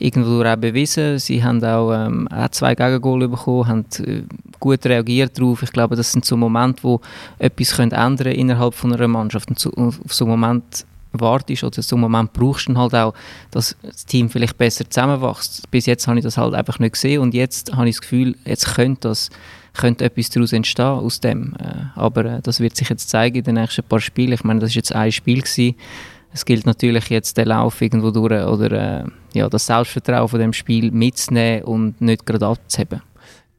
irgendwo auch bewiesen. Sie haben auch, ähm, auch zwei Gegengole bekommen, haben äh, gut reagiert darauf. Ich glaube, das sind so Momente, wo etwas können ändern innerhalb von einer Mannschaft. Und so, auf so Moment wartest oder so einen Moment brauchst du halt auch, dass das Team vielleicht besser zusammenwächst. Bis jetzt habe ich das halt einfach nicht gesehen und jetzt habe ich das Gefühl, jetzt könnte, das, könnte etwas daraus entstehen aus dem. Äh, aber äh, das wird sich jetzt zeigen in den nächsten paar Spielen. Ich meine, das ist jetzt ein Spiel gewesen. Es gilt natürlich jetzt den Lauf irgendwo durch oder äh, ja, das Selbstvertrauen von dem Spiel mitzunehmen und nicht gerade abzuheben.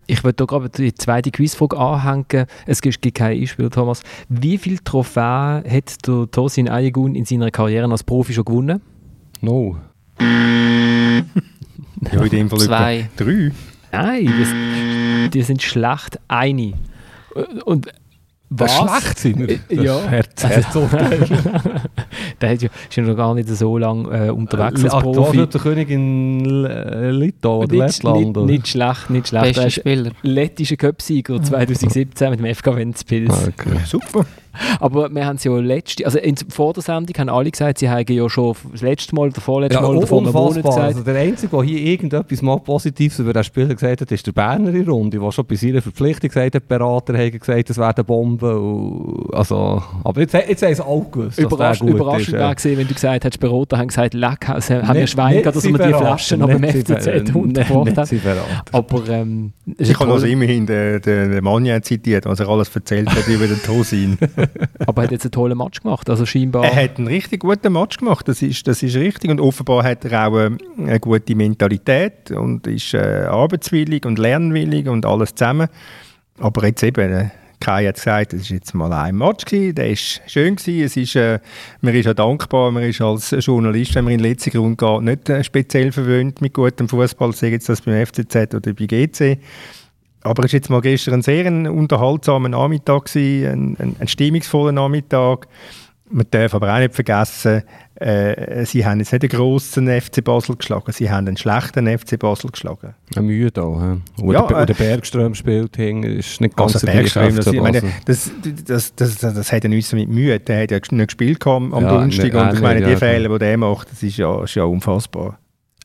Ich würde gerade die zweite Quizfrage anhängen. Es gibt kein Einspiel, Thomas. Wie viele Trophäen hat der Tosin Ayegun in seiner Karriere als Profi schon gewonnen? No. ja, in dem Fall Zwei. Drei. Nein, das, die sind schlecht eine. Und was? schlecht sind wir? Das ja. Herz, Herzurteil. der ist ja noch gar nicht so lange äh, unterwegs als Profi. Der König in äh, Litauen oder nicht, Lettland? Nicht, nicht, schlecht, nicht schlecht. Bester Spieler. Lettischer Cup-Sieger 2017 mit dem FK Ventspils. Okay. Super. Aber wir haben es ja letzte, also in, vor der Sendung haben alle gesagt, sie haben ja schon das letzte Mal, das vorletzte ja, Mal oder vor einem Monat gesagt. Also der Einzige, der hier irgendetwas mal Positives über den Spieler gesagt hat, ist der Berner in Runde, der schon bei seiner Verpflichtung gesagt hat, Berater haben gesagt, es werden Bomben. also, aber jetzt, jetzt haben sie auch gewusst, Überrasch, Überraschend wäre ja. wenn du gesagt hättest, Berater haben gesagt, leck, also, haben wir Schwein dass wir die Flaschen noch beim FCZ untergebracht haben. Aber ähm, Ich habe also immerhin den, den, den Manja zitiert, was er alles erzählt hat über den Tosin. Aber er hat jetzt einen tollen Match gemacht, also scheinbar... Er hat einen richtig guten Match gemacht, das ist, das ist richtig. Und offenbar hat er auch eine, eine gute Mentalität und ist äh, arbeitswillig und lernwillig und alles zusammen. Aber jetzt eben, äh, Kai hat gesagt, es war jetzt mal ein Match, gewesen, der war schön. Gewesen. Es ist, äh, man ist ja dankbar, man ist als Journalist, wenn man in den letzten Grund geht, nicht äh, speziell verwöhnt mit gutem Fußball, sei jetzt das beim FCZ oder bei GC. Aber es war jetzt mal gestern ein sehr unterhaltsamer Nachmittag, gewesen, ein, ein, ein stimmungsvoller Nachmittag. Man darf aber auch nicht vergessen, äh, sie haben jetzt nicht einen grossen FC Basel geschlagen, sie haben einen schlechten FC Basel geschlagen. Eine Mühe da, he? Wo, ja, der, äh, der Bergström spielt, ist nicht ganz also der Bergström, das, ich meine, das, das, das, das, das hat ja nichts mit Mühe, der hat ja nicht gespielt am ja, Donnerstag und ich meine, die Fehler, die der macht, das ist ja, ist ja unfassbar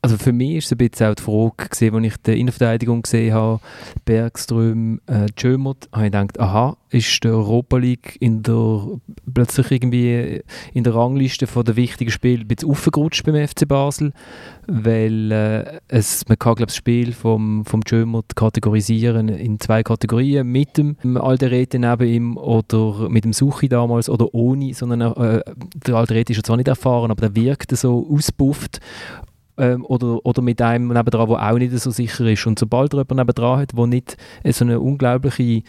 also für mich ist es ein bisschen auch die Frage, gewesen, als ich die Innenverteidigung gesehen habe, Bergström, äh, Jömert, habe ich gedacht, aha, ist der Europa League in der, plötzlich irgendwie in der Rangliste der wichtigen Spiele ein bisschen aufgerutscht beim FC Basel, weil äh, es, man kann glaube das Spiel vom, vom Jömert kategorisieren in zwei Kategorien, mit dem Alderete neben ihm oder mit dem Suchi damals oder ohne, sondern äh, der Alderete ist ja zwar nicht erfahren, aber der wirkte so ausbufft ähm, oder, oder mit einem nebendran, der auch nicht so sicher ist. Und sobald er jemanden nebendran hat, der nicht so eine unglaubliche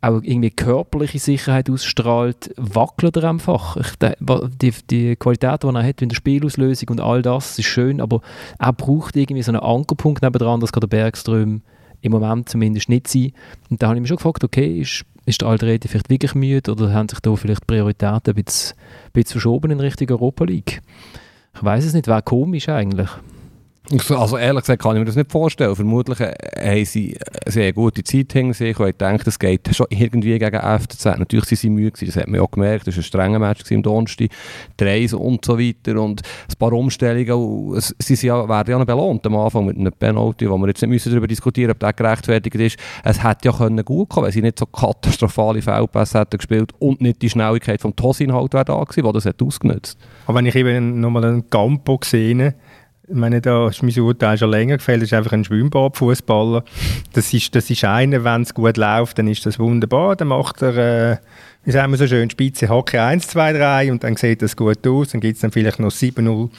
auch irgendwie körperliche Sicherheit ausstrahlt, wackelt er einfach. Ich, die, die Qualität, die er hat in der Spielauslösung und all das, ist schön, aber er braucht irgendwie so einen Ankerpunkt nebendran, das kann der Bergström im Moment zumindest nicht sein. Und da habe ich mich schon gefragt, okay, ist, ist der Altrede vielleicht wirklich müde oder haben sich da vielleicht Prioritäten ein bisschen, ein bisschen verschoben in Richtung Europa League? Ich weiß es nicht, wäre komisch eigentlich. Also ehrlich gesagt kann ich mir das nicht vorstellen. Vermutlich äh, haben sie eine sehr gute Zeit hinter sich und ich denke, das geht schon irgendwie gegen FCZ. Natürlich sind sie müde gewesen, das hat man auch gemerkt. Das war ein strenger Match im Donnerstag, Dreis und so weiter und ein paar Umstellungen. Sie sind ja, werden ja belohnt am Anfang mit einem Penalty, wo wir jetzt nicht müssen darüber diskutieren ob der gerechtfertigt ist. Es hätte ja können gut kommen wenn sie nicht so katastrophale Feldpässe hätten gespielt und nicht die Schnelligkeit vom Tosin halt da gewesen, die das hat ausgenutzt. Aber wenn ich eben nochmal einen Campo gesehen ich meine, da ist mein Urteil schon länger gefällt, das ist einfach ein Schwimmbadfußballer. Das ist, das ist einer, wenn es gut läuft, dann ist das wunderbar. Dann macht er, äh, wie sagen wir so schön, Spitze Hacke 1, 2, 3 und dann sieht das gut aus. Dann gibt es dann vielleicht noch 7-0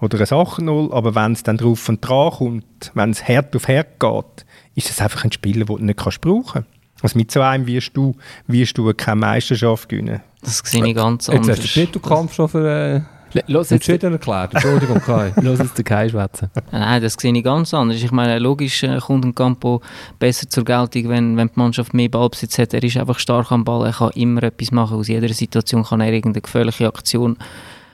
oder ein 8-0. Aber wenn es dann drauf und dran kommt, wenn es Herd auf Herd geht, ist das einfach ein Spieler, den du nicht kannst brauchen kannst. Also mit so einem wirst du, wirst du keine Meisterschaft gewinnen. Das sehe ich ganz anders. Jetzt hast du den Titelkampf schon für... Äh Los Entschieden erklärt, Entschuldigung Kai. Los jetzt den Kai schwätzen. Nein, das sehe ich ganz anders. Ich meine, logisch äh, kommt ein Campo besser zur Geltung, wenn, wenn die Mannschaft mehr Ballbesitz hat. Er ist einfach stark am Ball, er kann immer etwas machen. Aus jeder Situation kann er irgendeine gefährliche Aktion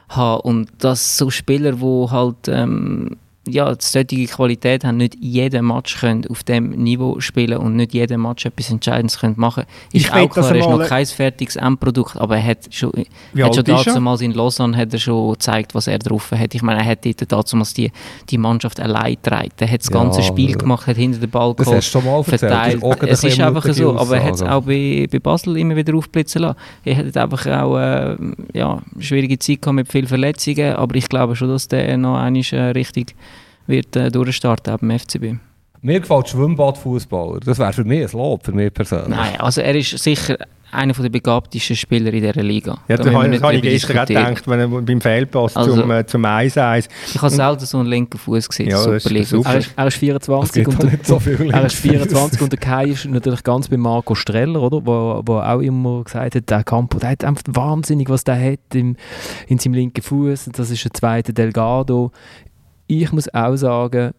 haben. Und das so Spieler, die halt... Ähm, ja, solche Qualität haben, nicht jeden Match können auf dem Niveau spielen und nicht jeden Match etwas Entscheidendes können machen Ist ich auch klar, er ist noch kein fertiges Endprodukt, aber er hat schon, hat schon damals in Lausanne hat er schon gezeigt, was er drauf hat. Ich meine, er hat dort damals die, die Mannschaft allein getragen. Er hat das ganze ja, Spiel gemacht, hat hinter den Ball geholt, verteilt. Es ist einfach so, aber er hat es auch bei, bei Basel immer wieder aufblitzen lassen. Er hat einfach auch äh, ja, schwierige Zeit gehabt mit vielen Verletzungen, aber ich glaube schon, dass der noch einmal äh, richtig wird äh, durchstarten beim FCB. Mir gefällt Schwimmbadfußballer. Das wäre für mich ein Lob, für mich persönlich. Nein, also er ist sicher einer der begabtesten Spieler in dieser Liga. Ja, da habe ich gestern auch gedacht, wenn er beim Fehlpass also, zum, äh, zum 1-1. Ich habe selten so einen linken Fuß gesehen. Ja, super ist super. Er, ist, er ist 24 und, der, so er ist 24 und der Kai ist natürlich ganz bei Marco Streller, oder? Wo, wo auch immer gesagt hat, der Campo, der hat einfach wahnsinnig, was der hat im, in seinem linken Fuß. Das ist der zweite Delgado ich muss auch sagen,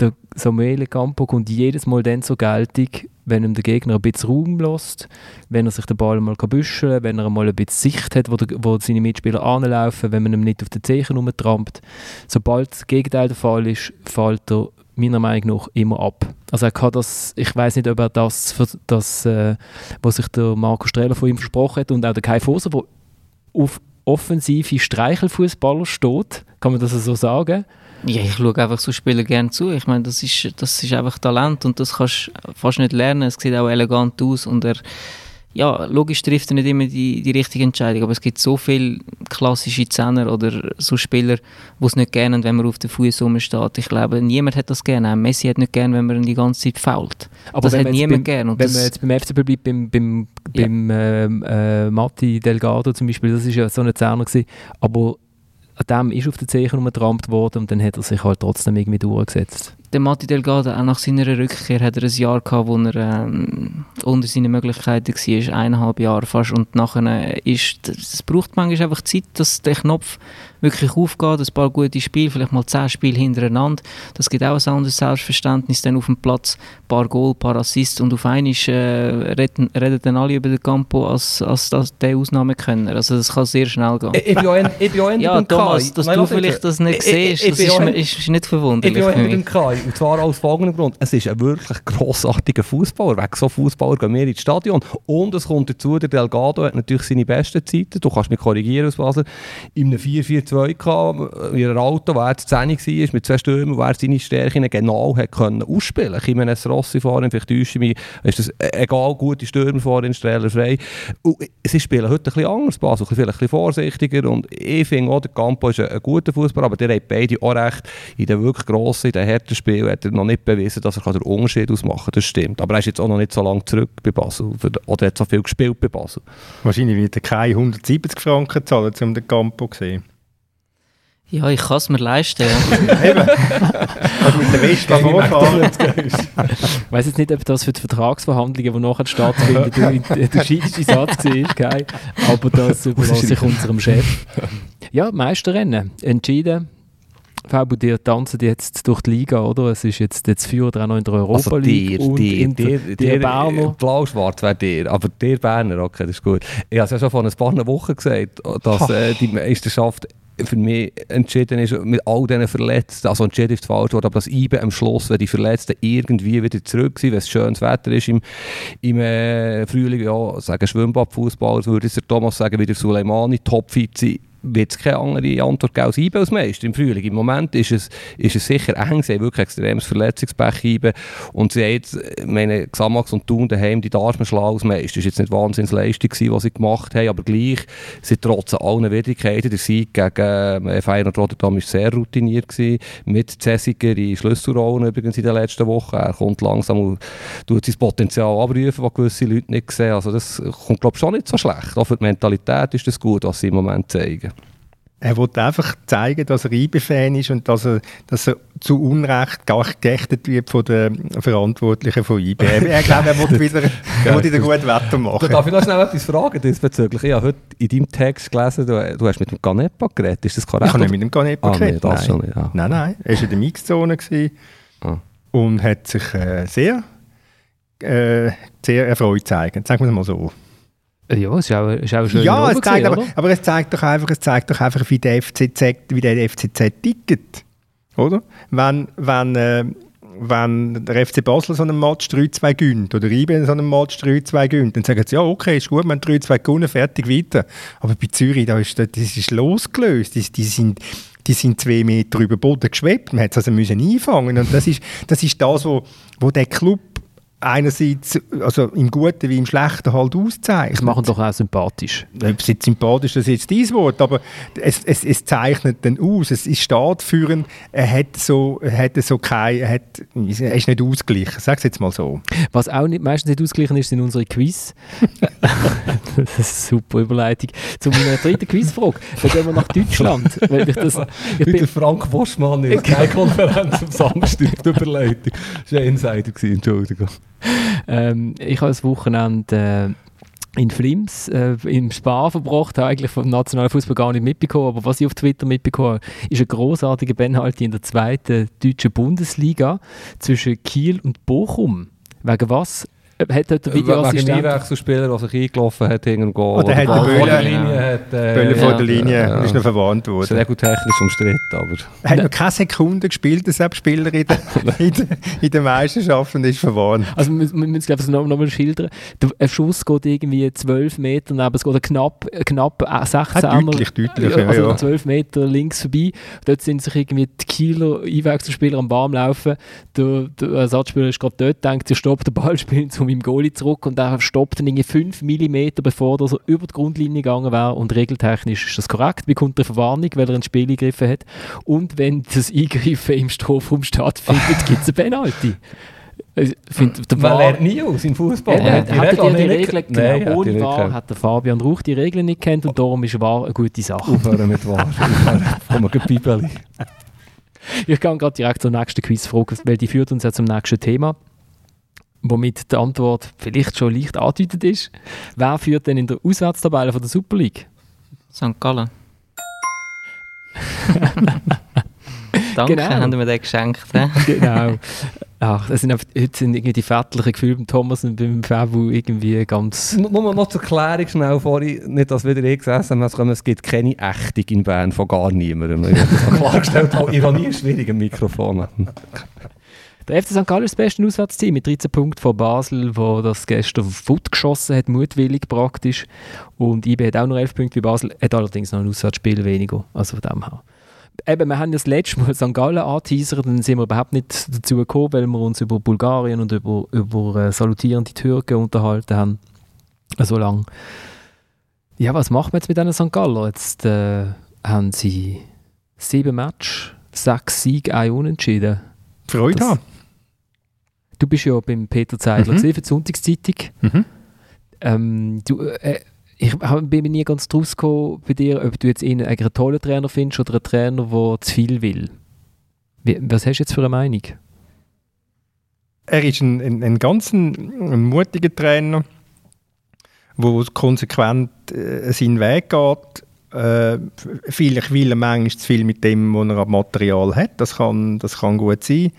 der Samuele Campo kommt jedes Mal dann zur Geltung, wenn ihm der Gegner ein bisschen Raum lässt, wenn er sich den Ball mal büscheln kann, wenn er mal ein bisschen Sicht hat, wo, der, wo seine Mitspieler anlaufen, wenn man ihm nicht auf den Zehen rumtrampt. Sobald das Gegenteil der Fall ist, fällt er meiner Meinung nach immer ab. Also er kann das, ich weiß nicht, ob er das, das äh, was sich der Marco Streller von ihm versprochen hat und auch der Kai Foser, der auf offensive Streichelfußballer steht, kann man das so sagen? Ja, ich schaue einfach so Spieler gerne zu. Ich meine, das ist, das ist einfach Talent und das kannst du fast nicht lernen. Es sieht auch elegant aus und er ja, logisch trifft er nicht immer die, die richtige Entscheidung, aber es gibt so viele klassische Zehner oder so Spieler, die es nicht gerne wenn man auf den Fuß steht. Ich glaube, niemand hat das gerne. Messi hat nicht gerne, wenn man die ganze Zeit fault. Aber das hat niemand gerne. Wenn man jetzt beim FCB bleibt, beim, beim, ja. beim ähm, äh, Matti Delgado zum Beispiel, das ist ja so ein Zehner gewesen, aber an dem ist auf der Zeche umgetrampt worden und dann hat er sich halt trotzdem irgendwie durchgesetzt der Matti Delgado, auch nach seiner Rückkehr, hat er ein Jahr gehabt, wo er ähm, unter seinen Möglichkeiten war, eineinhalb Jahre fast. Und nachher ist, es braucht manchmal einfach Zeit, dass der Knopf wirklich aufgeht, ein paar gute Spiele, vielleicht mal zehn Spiele hintereinander. Das gibt auch ein anderes Selbstverständnis dann auf dem Platz. Ein paar Goal, ein paar Assists und auf einmal äh, reden, reden dann alle über den Campo als, als, als der Ausnahmekönner. Also das kann sehr schnell gehen. Ich bin auch ein, ich bin auch ja, Thomas, dass Nein, du vielleicht das nicht siehst, das ist, ein, ist, nicht verwunderlich Ich bin auch mit dem Kai und zwar aus folgendem Grund. Es ist ein wirklich grossartiger Fußballer. Wegen so Fußballer gehen wir ins Stadion. Und es kommt dazu, der Delgado hat natürlich seine besten Zeiten. Du kannst mich korrigieren aus Basel. Im 44 2 äh, in ihr Auto, wo er 10 war, mit zwei Stürmen, wo er seine Stärken genau hat können ausspielen konnte. Ich meine, ein Rossi fahren, vielleicht täusche mich, ist das e-, egal, gute Stürme fahren, Strehler frei. Und äh, sie spielen heute ein bisschen anders, Basel, vielleicht ein bisschen vorsichtiger und ich finde auch, der Campo ist ein, guter Fußballer, aber der hat beide auch recht, in den wirklich grossen, in den harten Spielen hat er noch nicht bewiesen, dass er den Unterschied ausmachen kann, das stimmt. Aber er ist jetzt auch noch nicht so lange zurück bei Basel, oder hat so viel gespielt bei Basel. Wahrscheinlich wird er keine 170 Franken zahlen, um den Campo zu sehen. Ja, ich kann es mir leisten. Ja. Eben. Also mit der Weste vorfahren. Ich weiß jetzt nicht, ob das für die Vertragsverhandlungen, die nachher stattfinden, der, der scheiteste Satz war. Aber das überlasse ich unserem Chef. Ja, Meisterrennen. Entschieden VBD die tanzen jetzt durch die Liga, oder? Es ist jetzt, jetzt führt auch noch in der Europa also League und dir, in der, dir, dir Berner. Blau-schwarz wäre dir, aber der Berner, okay, das ist gut. Ich habe es ja schon vor ein paar Wochen gesagt, dass äh, die Meisterschaft für mich entschieden ist, mit all diesen Verletzten, also entschieden ist falsch Wort, aber dass IBE am Schluss, wenn die Verletzten irgendwie wieder zurück sind, wenn es schönes Wetter ist im, im äh, Frühling, ja, sagen Schwimmbadfußballer, würde der Thomas sagen, wie der Suleimani, topfit sein, wird es keine andere Antwort geben als IBE als Meister im Frühling. Im Moment ist es, ist es sicher eng, sie haben wirklich extremes Verletzungspech IBE und sie haben jetzt, meine Xamax und Thun daheim, die darf man schlagen als Meister. Das war jetzt nicht wahnsinnig Leistung, was sie gemacht haben, aber gleich, sie trotz allen Widrigkeiten, der Sieg gegen äh, Feyenoord Rotterdam war sehr routiniert gewesen, mit Cessiger in Schlüsselrollen übrigens in den letzten Wochen. Er kommt langsam und tut sein Potenzial abrufen, was gewisse Leute nicht sehen. Also das kommt glaube ich schon nicht so schlecht. Auch für die Mentalität ist das gut, was sie im Moment zeigen. Er wollte einfach zeigen, dass er IB-Fan ist und dass er, dass er zu Unrecht gar geächtet wird von den Verantwortlichen von IB. Er glaubt, er will wieder, er will wieder gut Wetter machen. Darf ich noch schnell etwas fragen diesbezüglich? Ich habe heute in deinem Text gelesen, du, du hast mit dem Ganepa geredet. Ist das korrekt? Ich habe nicht mit dem Ganepa ah, geredet. Nee, nein. Nicht, ja. nein, nein. Er war in der Mixzone ah. und hat sich äh, sehr, äh, sehr erfreut gezeigt. Sagen wir es mal so. Ja, es ist auch, ist auch schön Ja, es zeigt aber, aber, es zeigt doch einfach, es zeigt doch einfach wie, der FCZ, wie der FCZ tickt. Oder? Wenn, wenn, äh, wenn der FC Basel so einen Match 3-2 gönnt oder IBE so einen Match 3-2 gönnt, dann sagen sie, ja, okay, ist gut, wir haben 3-2 gewonnen, fertig, weiter. Aber bei Zürich, da ist, das ist losgelöst. Die, die, sind, die sind zwei Meter über Boden geschwebt. Man hat es also müssen einfangen. Und das ist das, ist das wo, wo der Club einerseits also im Guten wie im Schlechten halt auszeichnet. Das machen doch auch sympathisch. Ob es jetzt sympathisch ist, das ist jetzt dein Wort, aber es, es, es zeichnet dann aus. Es ist steht für er hat so, er hat so kein, er, hat, er ist nicht ausgeglichen, sag es jetzt mal so. Was auch nicht, meistens nicht ausgeglichen ist, sind unsere Quiz. das ist eine super Überleitung zu meiner dritten Quizfrage. Dann gehen wir nach Deutschland. Weil ich das, ich bin Frank Boschmann in der Konferenz am Samstag, die Überleitung. Das war ein Insider, Entschuldigung ähm, ich habe das Wochenende in Flims äh, im Spa verbracht, habe eigentlich vom nationalen Fußball gar nicht mitbekommen, aber was ich auf Twitter mitbekommen habe, ist ein großartiger Penalty in der zweiten deutschen Bundesliga zwischen Kiel und Bochum. Wegen was? Hat dort der Videoassistent... Wegen Einwechselspieler, der sich eingelaufen hat, hinten Goal. Oder, oder hat der Böhle, Linie, hat, äh, Böhle vor der Linie ja. ist noch verwarnt worden. Das ist regeltechnisch umstritten, aber... Er hat noch keine Sekunde gespielt, der Sepp-Spieler in, der, in, der, in der Meisterschaft und ist verwarnt. Also wir, wir müssen es noch, noch mal schildern. Der Schuss geht irgendwie 12 Meter neben, es geht knapp, knapp 16 ja, deutlich, deutlich, also ja. 12 Meter links vorbei. Dort sind sich irgendwie die Kieler Einwechselspieler am Warm laufen. Der, der Ersatzspieler ist gerade dort, denkt, er stoppt den Ball spielen, um im Goalie zurück und er stoppt irgendwie 5 mm, bevor er so über die Grundlinie gegangen wäre und regeltechnisch ist das korrekt, bekommt er Verwarnung, weil er ins Spiel eingegriffen hat und wenn das Eingreifen im Strafraum stattfindet, gibt es eine Penalty. Find, der Weil er nie aus im Fußball. Ja, hat, hat die, die Regeln, genau, Nein, ohne Wahr hat der Fabian Ruch die Regeln nicht kennt und darum ist Wahr eine gute Sache. Aufhören mit Wahr. Kommen wir Bibeli. Ich gehe gerade direkt zur nächsten Quizfrage, weil die führt uns ja zum nächsten Thema womit die Antwort vielleicht schon leicht angedeutet ist. Wer führt denn in der Auswärtstabelle von der Super League? St. Gallen. Danke, genau. haben wir den geschenkt. genau. Ach, das sind einfach, heute sind irgendwie die väterlichen Gefühle beim Thomas und beim Fabu irgendwie ganz... Nur noch zur Klärung schnell vorhin, nicht, dass wieder ich gesessen habe, es gibt keine Ächtung in Bern von gar niemandem. Ich habe klargestellt, Ironie ist schwierig im Mikrofon. Der FC St. Gallen ist das beste Auswärtsteam mit 13 Punkten von Basel, wo das gestern Foot geschossen hat, mutwillig praktisch. Und IB hat auch noch 11 Punkte wie Basel, hat allerdings noch ein Auswärtsspiel weniger. Also von dem her. Eben, wir haben das letzte Mal St. Gallen angeteasert, dann sind wir überhaupt nicht dazu gekommen, weil wir uns über Bulgarien und über, über äh, salutierende Türken unterhalten haben. So also lange. Ja, was machen wir jetzt mit diesen St. Gallen? Jetzt äh, haben sie sieben Matches, sechs Siege, ein Unentschieden. Freude haben. Du bist ja beim Peter Zeidler mhm. für die Sonntagszeitung. Mhm. Ähm, du, äh, ich bin mir nie ganz draus gekommen bei dir, ob du jetzt ihn einen tollen Trainer findest oder einen Trainer, der zu viel will. Wie, was hast du jetzt für eine Meinung? Er ist ein, ein, ein ganz ein, ein mutiger Trainer, der konsequent äh, seinen Weg geht. Äh, vielleicht will er manchmal zu viel mit dem, was er an Material hat. Das kann, das kann gut sein.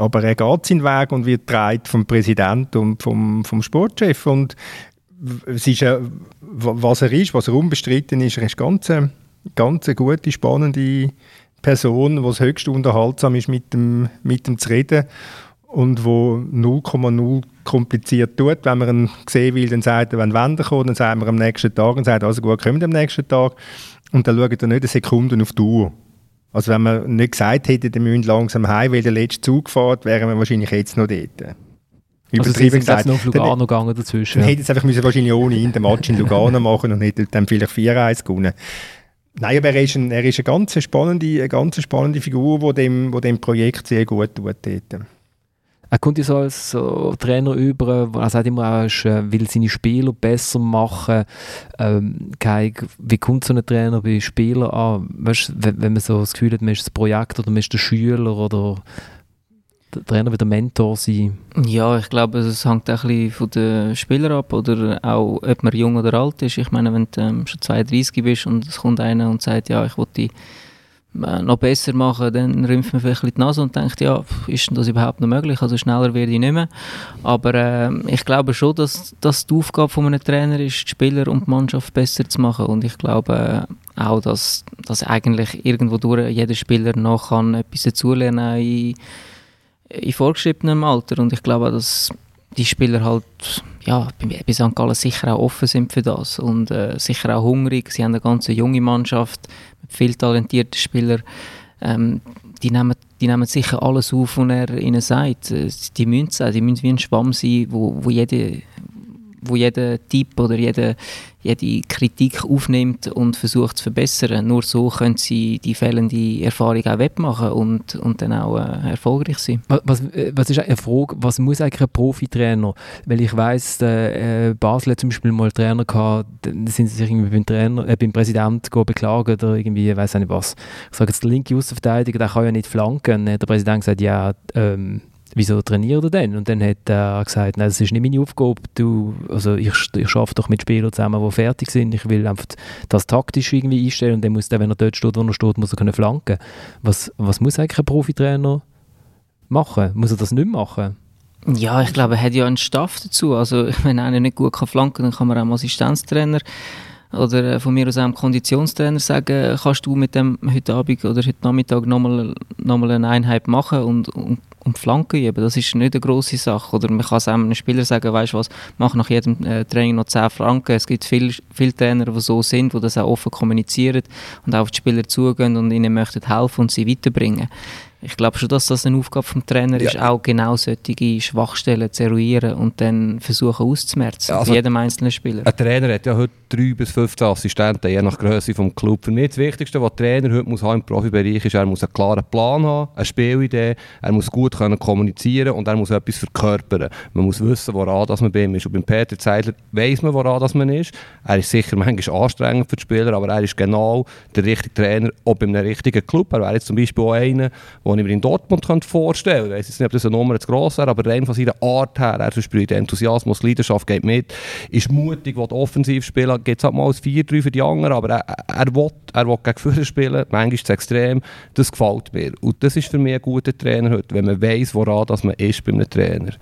Aber er geht seinen Weg und wird getragen vom Präsidenten und vom, vom Sportchef. Und es ist, äh, was er ist, was er unbestritten ist, er ist ganz, eine, ganz gute, spannende Person, es höchst unterhaltsam ist, mit dem, mit dem zu reden und wo 0,0 kompliziert tut. Wenn man ihn sehen will, dann sagt er, wenn Wände kommen, dann sagen wir am nächsten Tag und sagt, also gut, kommt am nächsten Tag. Und dann schaut er nicht eine Sekunde auf die Uhr. Also wenn wir nicht gesagt hätte, wir müssen langsam heim, weil der letzte Zug fährt, wären wir wahrscheinlich jetzt noch dort. Übertrieben also gesagt. noch auf Lugano gegangen dazwischen. Dann ja. hätte es einfach müssen wahrscheinlich ohne ihn den Match in Lugano machen und hätte dann vielleicht 4-1 gewonnen. Nein, aber er ist, ein, er ist eine ganz spannende, eine ganz spannende Figur, die dem, wo dem Projekt sehr gut tut. Dort. Er kommt so als so Trainer über, er sagt immer, er äh, will seine Spieler besser machen. Ähm, wie kommt so ein Trainer bei Spielern an? Weißt, wenn, wenn man so das Gefühl hat, man ist das Projekt oder man ist der Schüler oder der Trainer wird der Mentor sein? Ja, ich glaube, es hängt auch ein bisschen von den Spielern ab oder auch, ob man jung oder alt ist. Ich meine, wenn du ähm, schon 32 bist und es kommt einer und sagt, ja, ich wollte äh, noch besser machen, dann rümpft man vielleicht die Nase und denkt, ja, ist das überhaupt noch möglich? Also schneller werde ich nicht mehr. Aber äh, ich glaube schon, dass das die Aufgabe von einem Trainer ist, die Spieler und die Mannschaft besser zu machen. Und ich glaube äh, auch, dass, dass eigentlich irgendwo durch jeder Spieler noch kann etwas dazulernen in, in vorgeschriebenem Alter. Und ich glaube auch, dass die Spieler halt ja, bei St. Gallen sicher auch offen sind für das und äh, sicher auch hungrig. Sie haben eine ganz junge Mannschaft viel talentierten Spielern. Ähm, die, nehmen, die nehmen sicher alles auf, was er ihnen sagt. Äh, die müssen, die müssen wie ein Schwamm sein, wo, wo, jede, wo jeder Tipp oder jede, jede Kritik aufnimmt und versucht zu verbessern. Nur so können sie die fehlende Erfahrung auch wettmachen und, und dann auch äh, erfolgreich sein. Was, was ist eine Frage, was muss eigentlich ein Profitrainer? Weil ich weiss, äh, Basel hat zum Beispiel mal Trainer gehabt, dann sind sie sich irgendwie beim, Trainer, äh, beim Präsidenten beklagen oder irgendwie, ich weiß nicht was. Ich sage jetzt, der linke Außenverteidiger, der kann ja nicht flanken. Der Präsident sagt, ja, ähm, wieso trainiert er denn? Und dann hat er gesagt, nein, das ist nicht meine Aufgabe, du, also ich, ich arbeite doch mit Spielern zusammen, die fertig sind, ich will einfach das taktisch irgendwie einstellen und dann muss der, wenn er dort steht, wo er steht, muss er können flanken. Was, was muss eigentlich ein Profitrainer machen? Muss er das nicht machen? Ja, ich glaube, er hat ja einen Staff dazu. Also, wenn einer nicht gut flanken kann, dann kann man auch einen Assistenztrainer oder äh, von mir aus auch einem Konditionstrainer sagen, kannst du mit dem heute Abend oder heute Nachmittag nochmal noch mal eine Einheit machen und, und, und Flanken üben. Das ist nicht eine grosse Sache. Oder man kann es einem Spieler sagen, weißt du was, mach nach jedem äh, Training noch 10 Flanken. Es gibt viele viel Trainer, die so sind, die das auch offen kommunizieren und auch auf die Spieler zugehen und ihnen möchten helfen und sie weiterbringen ich glaube schon, dass das eine Aufgabe des Trainers ja. ist, auch genau solche Schwachstellen zu eruieren und dann versuchen auszumerzen, also jedem einzelnen Spieler. Ein Trainer hat ja heute drei bis 15 Assistenten, je nach Größe des Club. Für mich das Wichtigste, was der Trainer heute muss haben im Profibereich ist, er muss einen klaren Plan haben, eine Spielidee, er muss gut können kommunizieren und er muss etwas verkörpern. Man muss wissen, woran das man bei ihm ist. Und beim Peter Zeidler weiss man, woran das man ist. Er ist sicher manchmal anstrengend für die Spieler, aber er ist genau der richtige Trainer, auch bei einem richtigen Club. Er wäre jetzt zum Beispiel auch einer, den ich mir in Dortmund könnte vorstellen könnte. Ich weiß nicht, ob das eine Nummer zu gross wäre, aber rein von seiner Art her, er verspricht Enthusiasmus, Leidenschaft, geht mit, ist mutig, will offensiv spielen, geht es halt mal als 4-3 für die anderen, aber er, er, will, er will gegen Führer spielen, manchmal ist es extrem, das gefällt mir. Und das ist für mich ein guter Trainer heute, wenn man weiss, woran dass man ist bei einem Trainer.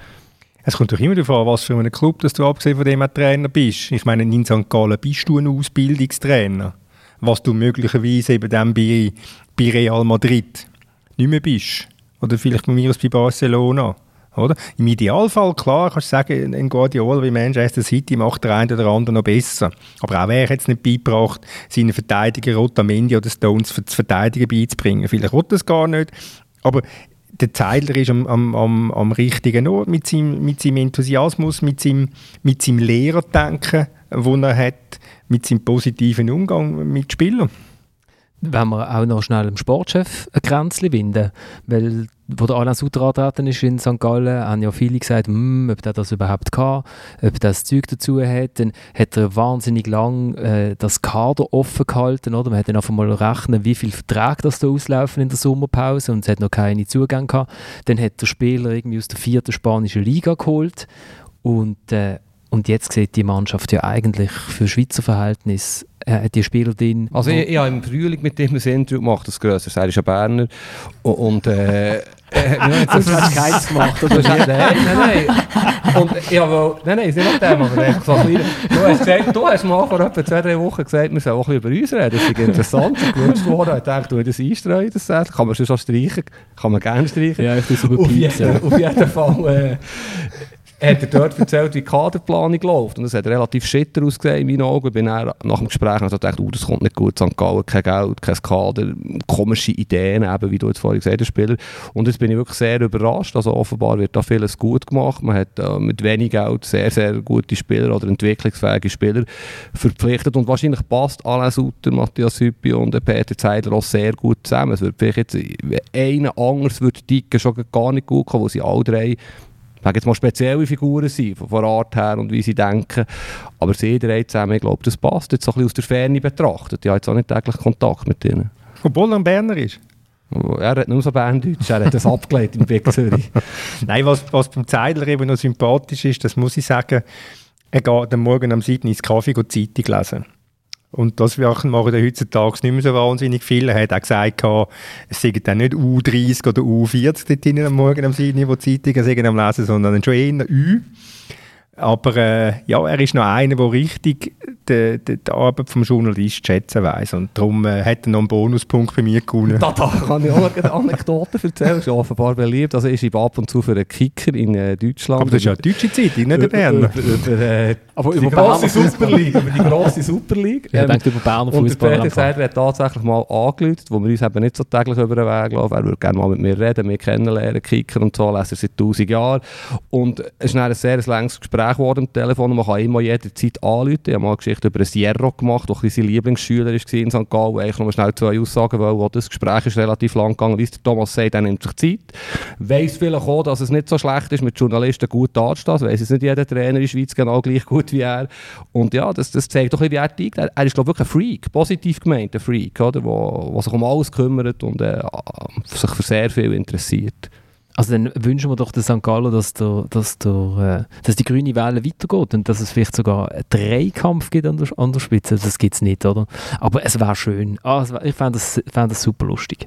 Es kommt doch immer darauf an, was für einen Club du abgesehen von dem Trainer bist. Ich meine, in St. Gallen bist du ein Ausbildungstrainer. Was du möglicherweise eben dann bei, bei Real Madrid nicht mehr bist. Oder vielleicht von mir aus bei Barcelona. Oder? Im Idealfall, klar, kannst du sagen, ein Guardiola wie Manchester City macht der eine oder andere noch besser. Aber auch er hat es nicht beigebracht, seinen Verteidiger Rotamendi oder Stones zu verteidigen beizubringen. Vielleicht will das gar nicht. Aber der Zeidler ist am, am, am, am richtigen Ort mit seinem, mit seinem Enthusiasmus, mit seinem, mit seinem Lehrerdenken, das er hat, mit seinem positiven Umgang mit Spielern wenn wir auch noch schnell dem Sportchef ein Kränzchen winden, weil wo der Alain Sutter angetreten ist in St. Gallen, haben ja viele gesagt, hm, ob der das überhaupt kann, ob er das Zeug dazu hat. Dann hat er wahnsinnig lang äh, das Kader offen gehalten, oder? Man hat dann einfach mal rechnen, wie viele Verträge das da auslaufen in der Sommerpause und es hat noch keine Zugänge gehabt. Dann hat der Spieler irgendwie aus der vierten spanischen Liga geholt und äh, und jetzt sieht die Mannschaft ja eigentlich für Schweizer Verhältnisse äh, die Spieler drin. Also ich, ich habe im Frühling mit ihm ein Interview gemacht, das grösser. Er ist ein Berner. Und, und äh, äh, also, du hast keins gemacht, oder? nein, nein, nein. Und ich habe, nein, nein, ist nicht nach dem, aber so ein du, hast gesagt, du hast mal vor etwa zwei, drei Wochen gesagt, wir sollen auch ein bisschen über uns reden. Das ist interessant. Ich gewünscht worden. Ich dachte, du das einstreuen, das Set. Kann man schon streichen. Kann man gerne streichen. Ja, ich tue es über Pizza. Auf jeden Fall... Äh, hat er dort erzählt, wie die Kaderplanung läuft. Und es hat relativ schitter ausgesehen in meinen Augen. Bin nach dem Gespräch also gedacht, oh, das kommt nicht gut, St. Gallen, kein Geld, kein Kader, komische Ideen, eben, wie du jetzt vorhin gesagt hast, Spieler. Und jetzt bin ich wirklich sehr überrascht. Also offenbar wird da vieles gut gemacht. Man hat äh, mit wenig Geld sehr, sehr gute Spieler oder entwicklungsfähige Spieler verpflichtet. Und wahrscheinlich passt Alain Sutter, Matthias Hüppi und Peter Zeidler auch sehr gut zusammen. Es wird vielleicht jetzt, einer anders würde Dicke schon gar nicht gut kommen, wo sie alle drei sage jetzt mal spezielle Figuren sind, von, der Art her und wie sie denken. Aber sie drei zusammen, ich glaube, das passt jetzt so ein bisschen aus der Ferne betrachtet. Ich habe jetzt auch nicht täglich Kontakt mit ihnen. Obwohl er ein Berner ist? Er hat nur so Berndeutsch, er hat das abgelegt im Zürich. Nein, was, was beim Zeidler eben noch sympathisch ist, das muss ich sagen, er geht am Morgen am 7. ins Kaffee und Zeitung lesen. Und das machen heutzutage nicht mehr so wahnsinnig viel. Er hat auch gesagt, es seien dann nicht U30 oder U40 dort am Morgen am 7. wo die Zeitungen am Lesen, sondern schon eher Ü. Aber äh, ja, er ist noch einer, der richtig die, die, die Arbeit des Journalisten schätzen weiß und darum äh, hat er noch einen Bonuspunkt bei mir gewonnen. Da, da kann ich auch eine Anekdote erzählen. Ist offenbar beliebt. Also ich schreibe ab und zu für einen Kicker in äh, Deutschland. Aber das ist ja eine deutsche Zeitung, nicht der Berner. Über, über, äh, aber über die grosse Super League. über die grosse Super League. Ja, ähm, denkt über Berner Fußball. Und der Peter Seider hat tatsächlich mal angelötet, wo wir uns eben nicht so täglich über den Weg laufen. Er würde gerne mal mit mir reden, mich kennenlernen, Kicker und so, lesen seit tausend Jahren. Und es ist ein sehr langes Gespräch geworden am Telefon. Man kann immer jederzeit anrufen. Ich habe mal eine Geschichte über Sierra gemacht, der sein Lieblingsschüler war in St. Gallen, eigentlich noch schnell zwei Aussagen wollte. Das Gespräch ist relativ lang gegangen. Wie es Thomas sagt, er nimmt sich Zeit. Weiss vielleicht auch, dass es nicht so schlecht ist, mit Journalisten gut dazustehen. Das weiss es nicht jeder Trainer in der Schweiz genau gleich gut wie er. Und ja, das, das zeigt doch, wie er tickt. Er, er ist, glaube ich, wirklich ein Freak, positiv gemeint, ein Freak, oder? Wo sich um alles kümmert und äh, sich für sehr viel interessiert. Also dann wünschen wir doch der St. Gallen, dass, der, dass, der, äh, dass die grüne Welle weitergeht und dass es vielleicht sogar einen Dreikampf gibt an der, an der Spitze. Das gibt es nicht, oder? Aber es wäre schön. Ah, wär, ich fände das, fänd das super lustig.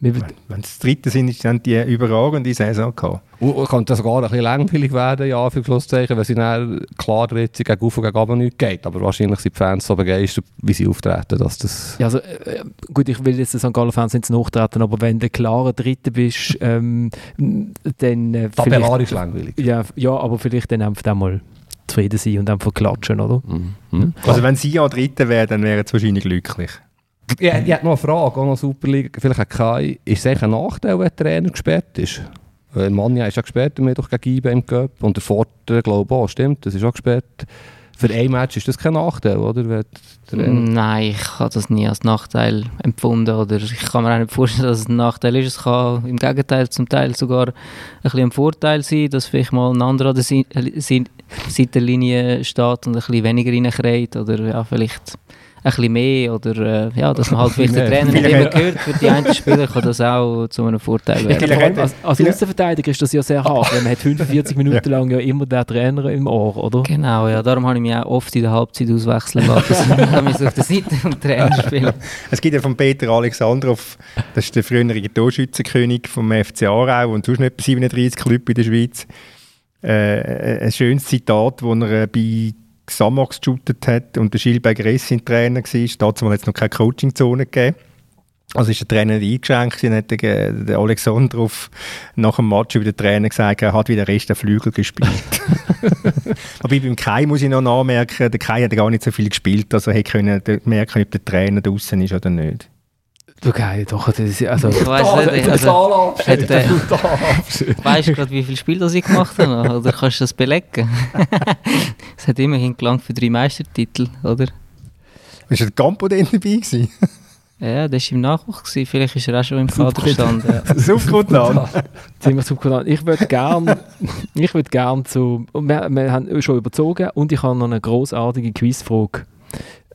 Wenn, wenn es Dritte sind, ist dann die überragende Saison gehabt. Und könnte das sogar ein bisschen langweilig werden, ja, für Schlusszeichen, wenn sie dann klar jetzt gegen Auf und gegen Runter nicht geht. Aber wahrscheinlich sind die Fans so begeistert, wie sie auftreten, dass das... Ja, also, äh, gut, ich will jetzt den St. Gallen-Fans nicht nachtreten, aber wenn du klarer Dritter bist, ähm, dann... Äh, Tabellarisch langweilig. Ja, ja, aber vielleicht dann einfach mal zufrieden sein und einfach klatschen, oder? Mhm. Also wenn sie ja Dritter wären, dann wären sie wahrscheinlich glücklich. Ja, ich habe noch eine Frage, auch noch Superliga, vielleicht auch Kai. Ist es ein Nachteil, wenn der Trainer gesperrt ist? Weil Manja ist ja gesperrt, wir doch gegen IBE im Cup und der Vorder glaube ich auch, stimmt, das ist auch gesperrt. Für ein Match ist das kein Nachteil, oder? Nein, ich habe das nie als Nachteil empfunden oder ich kann mir auch nicht vorstellen, dass es ein Nachteil ist. Es kann im Gegenteil zum Teil sogar ein bisschen ein Vorteil sein, dass vielleicht mal ein anderer an der Seitenlinie steht und ein bisschen weniger reinkriegt oder ja, vielleicht bisschen mehr oder äh, ja, dass man halt vielleicht den Trainer nicht immer gehört. Für die einen Spieler kann das auch zu einem Vorteil werden. Als, als Außenverteidiger ist das ja sehr hart, weil man hat 45 Minuten lang ja immer den Trainer im Ohr, oder? Genau, ja, darum habe ich mich auch oft in der Halbzeit auswechseln lassen, damit ich auf der Seite vom Trainer spiele. Es gibt ja von Peter Alexandrov, das ist der frühere Torschützenkönig vom FC Aarau und sonst etwa 37 Club in der Schweiz, äh, ein schönes Zitat, wo er äh, bei Xamax geshootet hat und der Schilberger Ressin Trainer war. Dazu hat es noch keine Coaching-Zone gegeben. Also ist der Trainer eingeschränkt und hat der, der Alexandrov nach dem Match über den Trainer gesagt, er hat wie der Rest der Flügel gespielt. Aber beim Kai muss ich noch nachmerken, der Kai hat gar nicht so viel gespielt, also er konnte merken, ob der Trainer draußen ist oder nicht. Okay, doch, das ist, also... Ich weiss nicht, also... Hat, äh, weißt du gerade, wie viel Spiel das ich gemacht habe? Oder kannst du das belegen? Es hat immerhin gelangt für drei Meistertitel, oder? Ist der Campo denn dabei gewesen? Ja, der war im Nachwuchs. Gewesen. Vielleicht ist er auch schon im Kader gestanden. Ja. Subkutan. Ziemlich subkutan. Ich würde gerne würd gern zu... Wir, wir haben schon überzogen und ich habe noch eine grossartige Quizfrage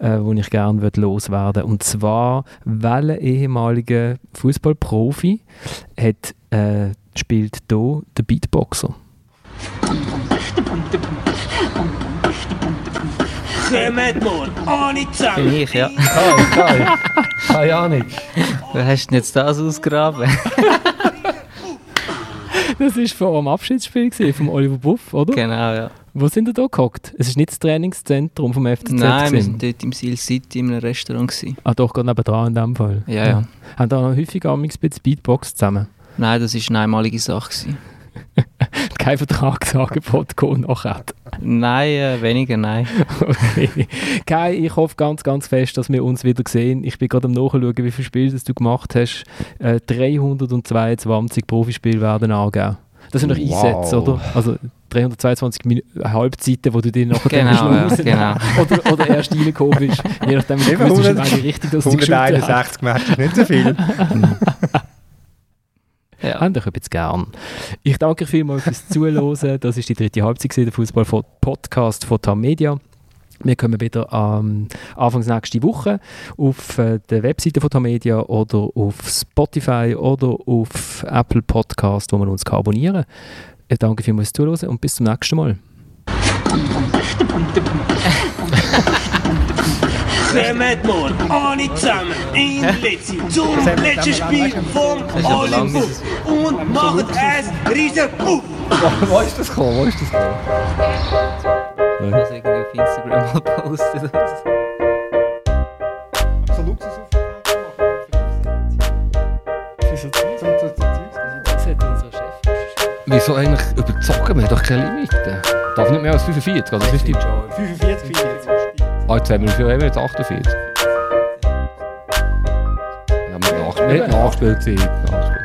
äh, die ich gerne loswerden Und zwar, welcher ehemalige Fußballprofi hat, äh, spielt hier der Beatboxer? Kommt mal, zusammen! Bin ich, ja. Kai, Kai. Keine Ahnung. Wer hast denn jetzt das ausgraben? das war vor dem Abschiedsspiel vom Oliver Buff, oder? Genau, ja. Wo sind ihr da gehockt? Es ist nicht das Trainingszentrum vom FCZ? Nein, wir waren dort im Seal City in einem Restaurant. Gewesen. Ah, doch, gerade nebenan in dem Fall? Ja, ja. Haben da noch häufig ein bisschen Beatbox zusammen? Nein, das war eine einmalige Sache. Kein Vertragsangebot noch hat? Nein, äh, weniger, nein. okay. Kai, ich hoffe ganz, ganz fest, dass wir uns wieder sehen. Ich bin gerade am Nachschauen, wie viele Spiele das du gemacht hast. Äh, 322 Profispiele werden angegeben. Das sind noch wow. Einsätze, oder? Also 322 Min Halbzeiten, wo du dir nachher genau, ja, genau. oder, oder erst reingekommen bist. Je nachdem, wie du richtig, dass 161 Matches ist nicht so viel. Ja. Haben ich jetzt gern. Ich danke vielmals fürs Zuhören. Das ist die dritte Halbzeit der Fußball-Podcast von TAM Media. Wir kommen wieder am Anfang nächste Woche auf äh, der Webseite von Tamedia oder auf Spotify oder auf Apple Podcast, wo man uns kann abonnieren kann. Ich danke vielmals fürs Zuhören und bis zum nächsten Mal. Kommt morgen alle zusammen in Litzi zum letzten Spiel vom Olympus und macht ein riesen Puff! Wo ist das gekommen? Wo ist das gekommen? Ich habe irgendwie auf Instagram mal gepostet. So Luxusaufgaben Wieso eigentlich überzogen? Wir haben doch keine Limite. Darf nicht mehr als 45, oder? 45, 45. Ah, jetzt haben wir, viel haben wir jetzt? 48? Ja, mit, Nach mit Nachspielzeit. Nachspielzeit.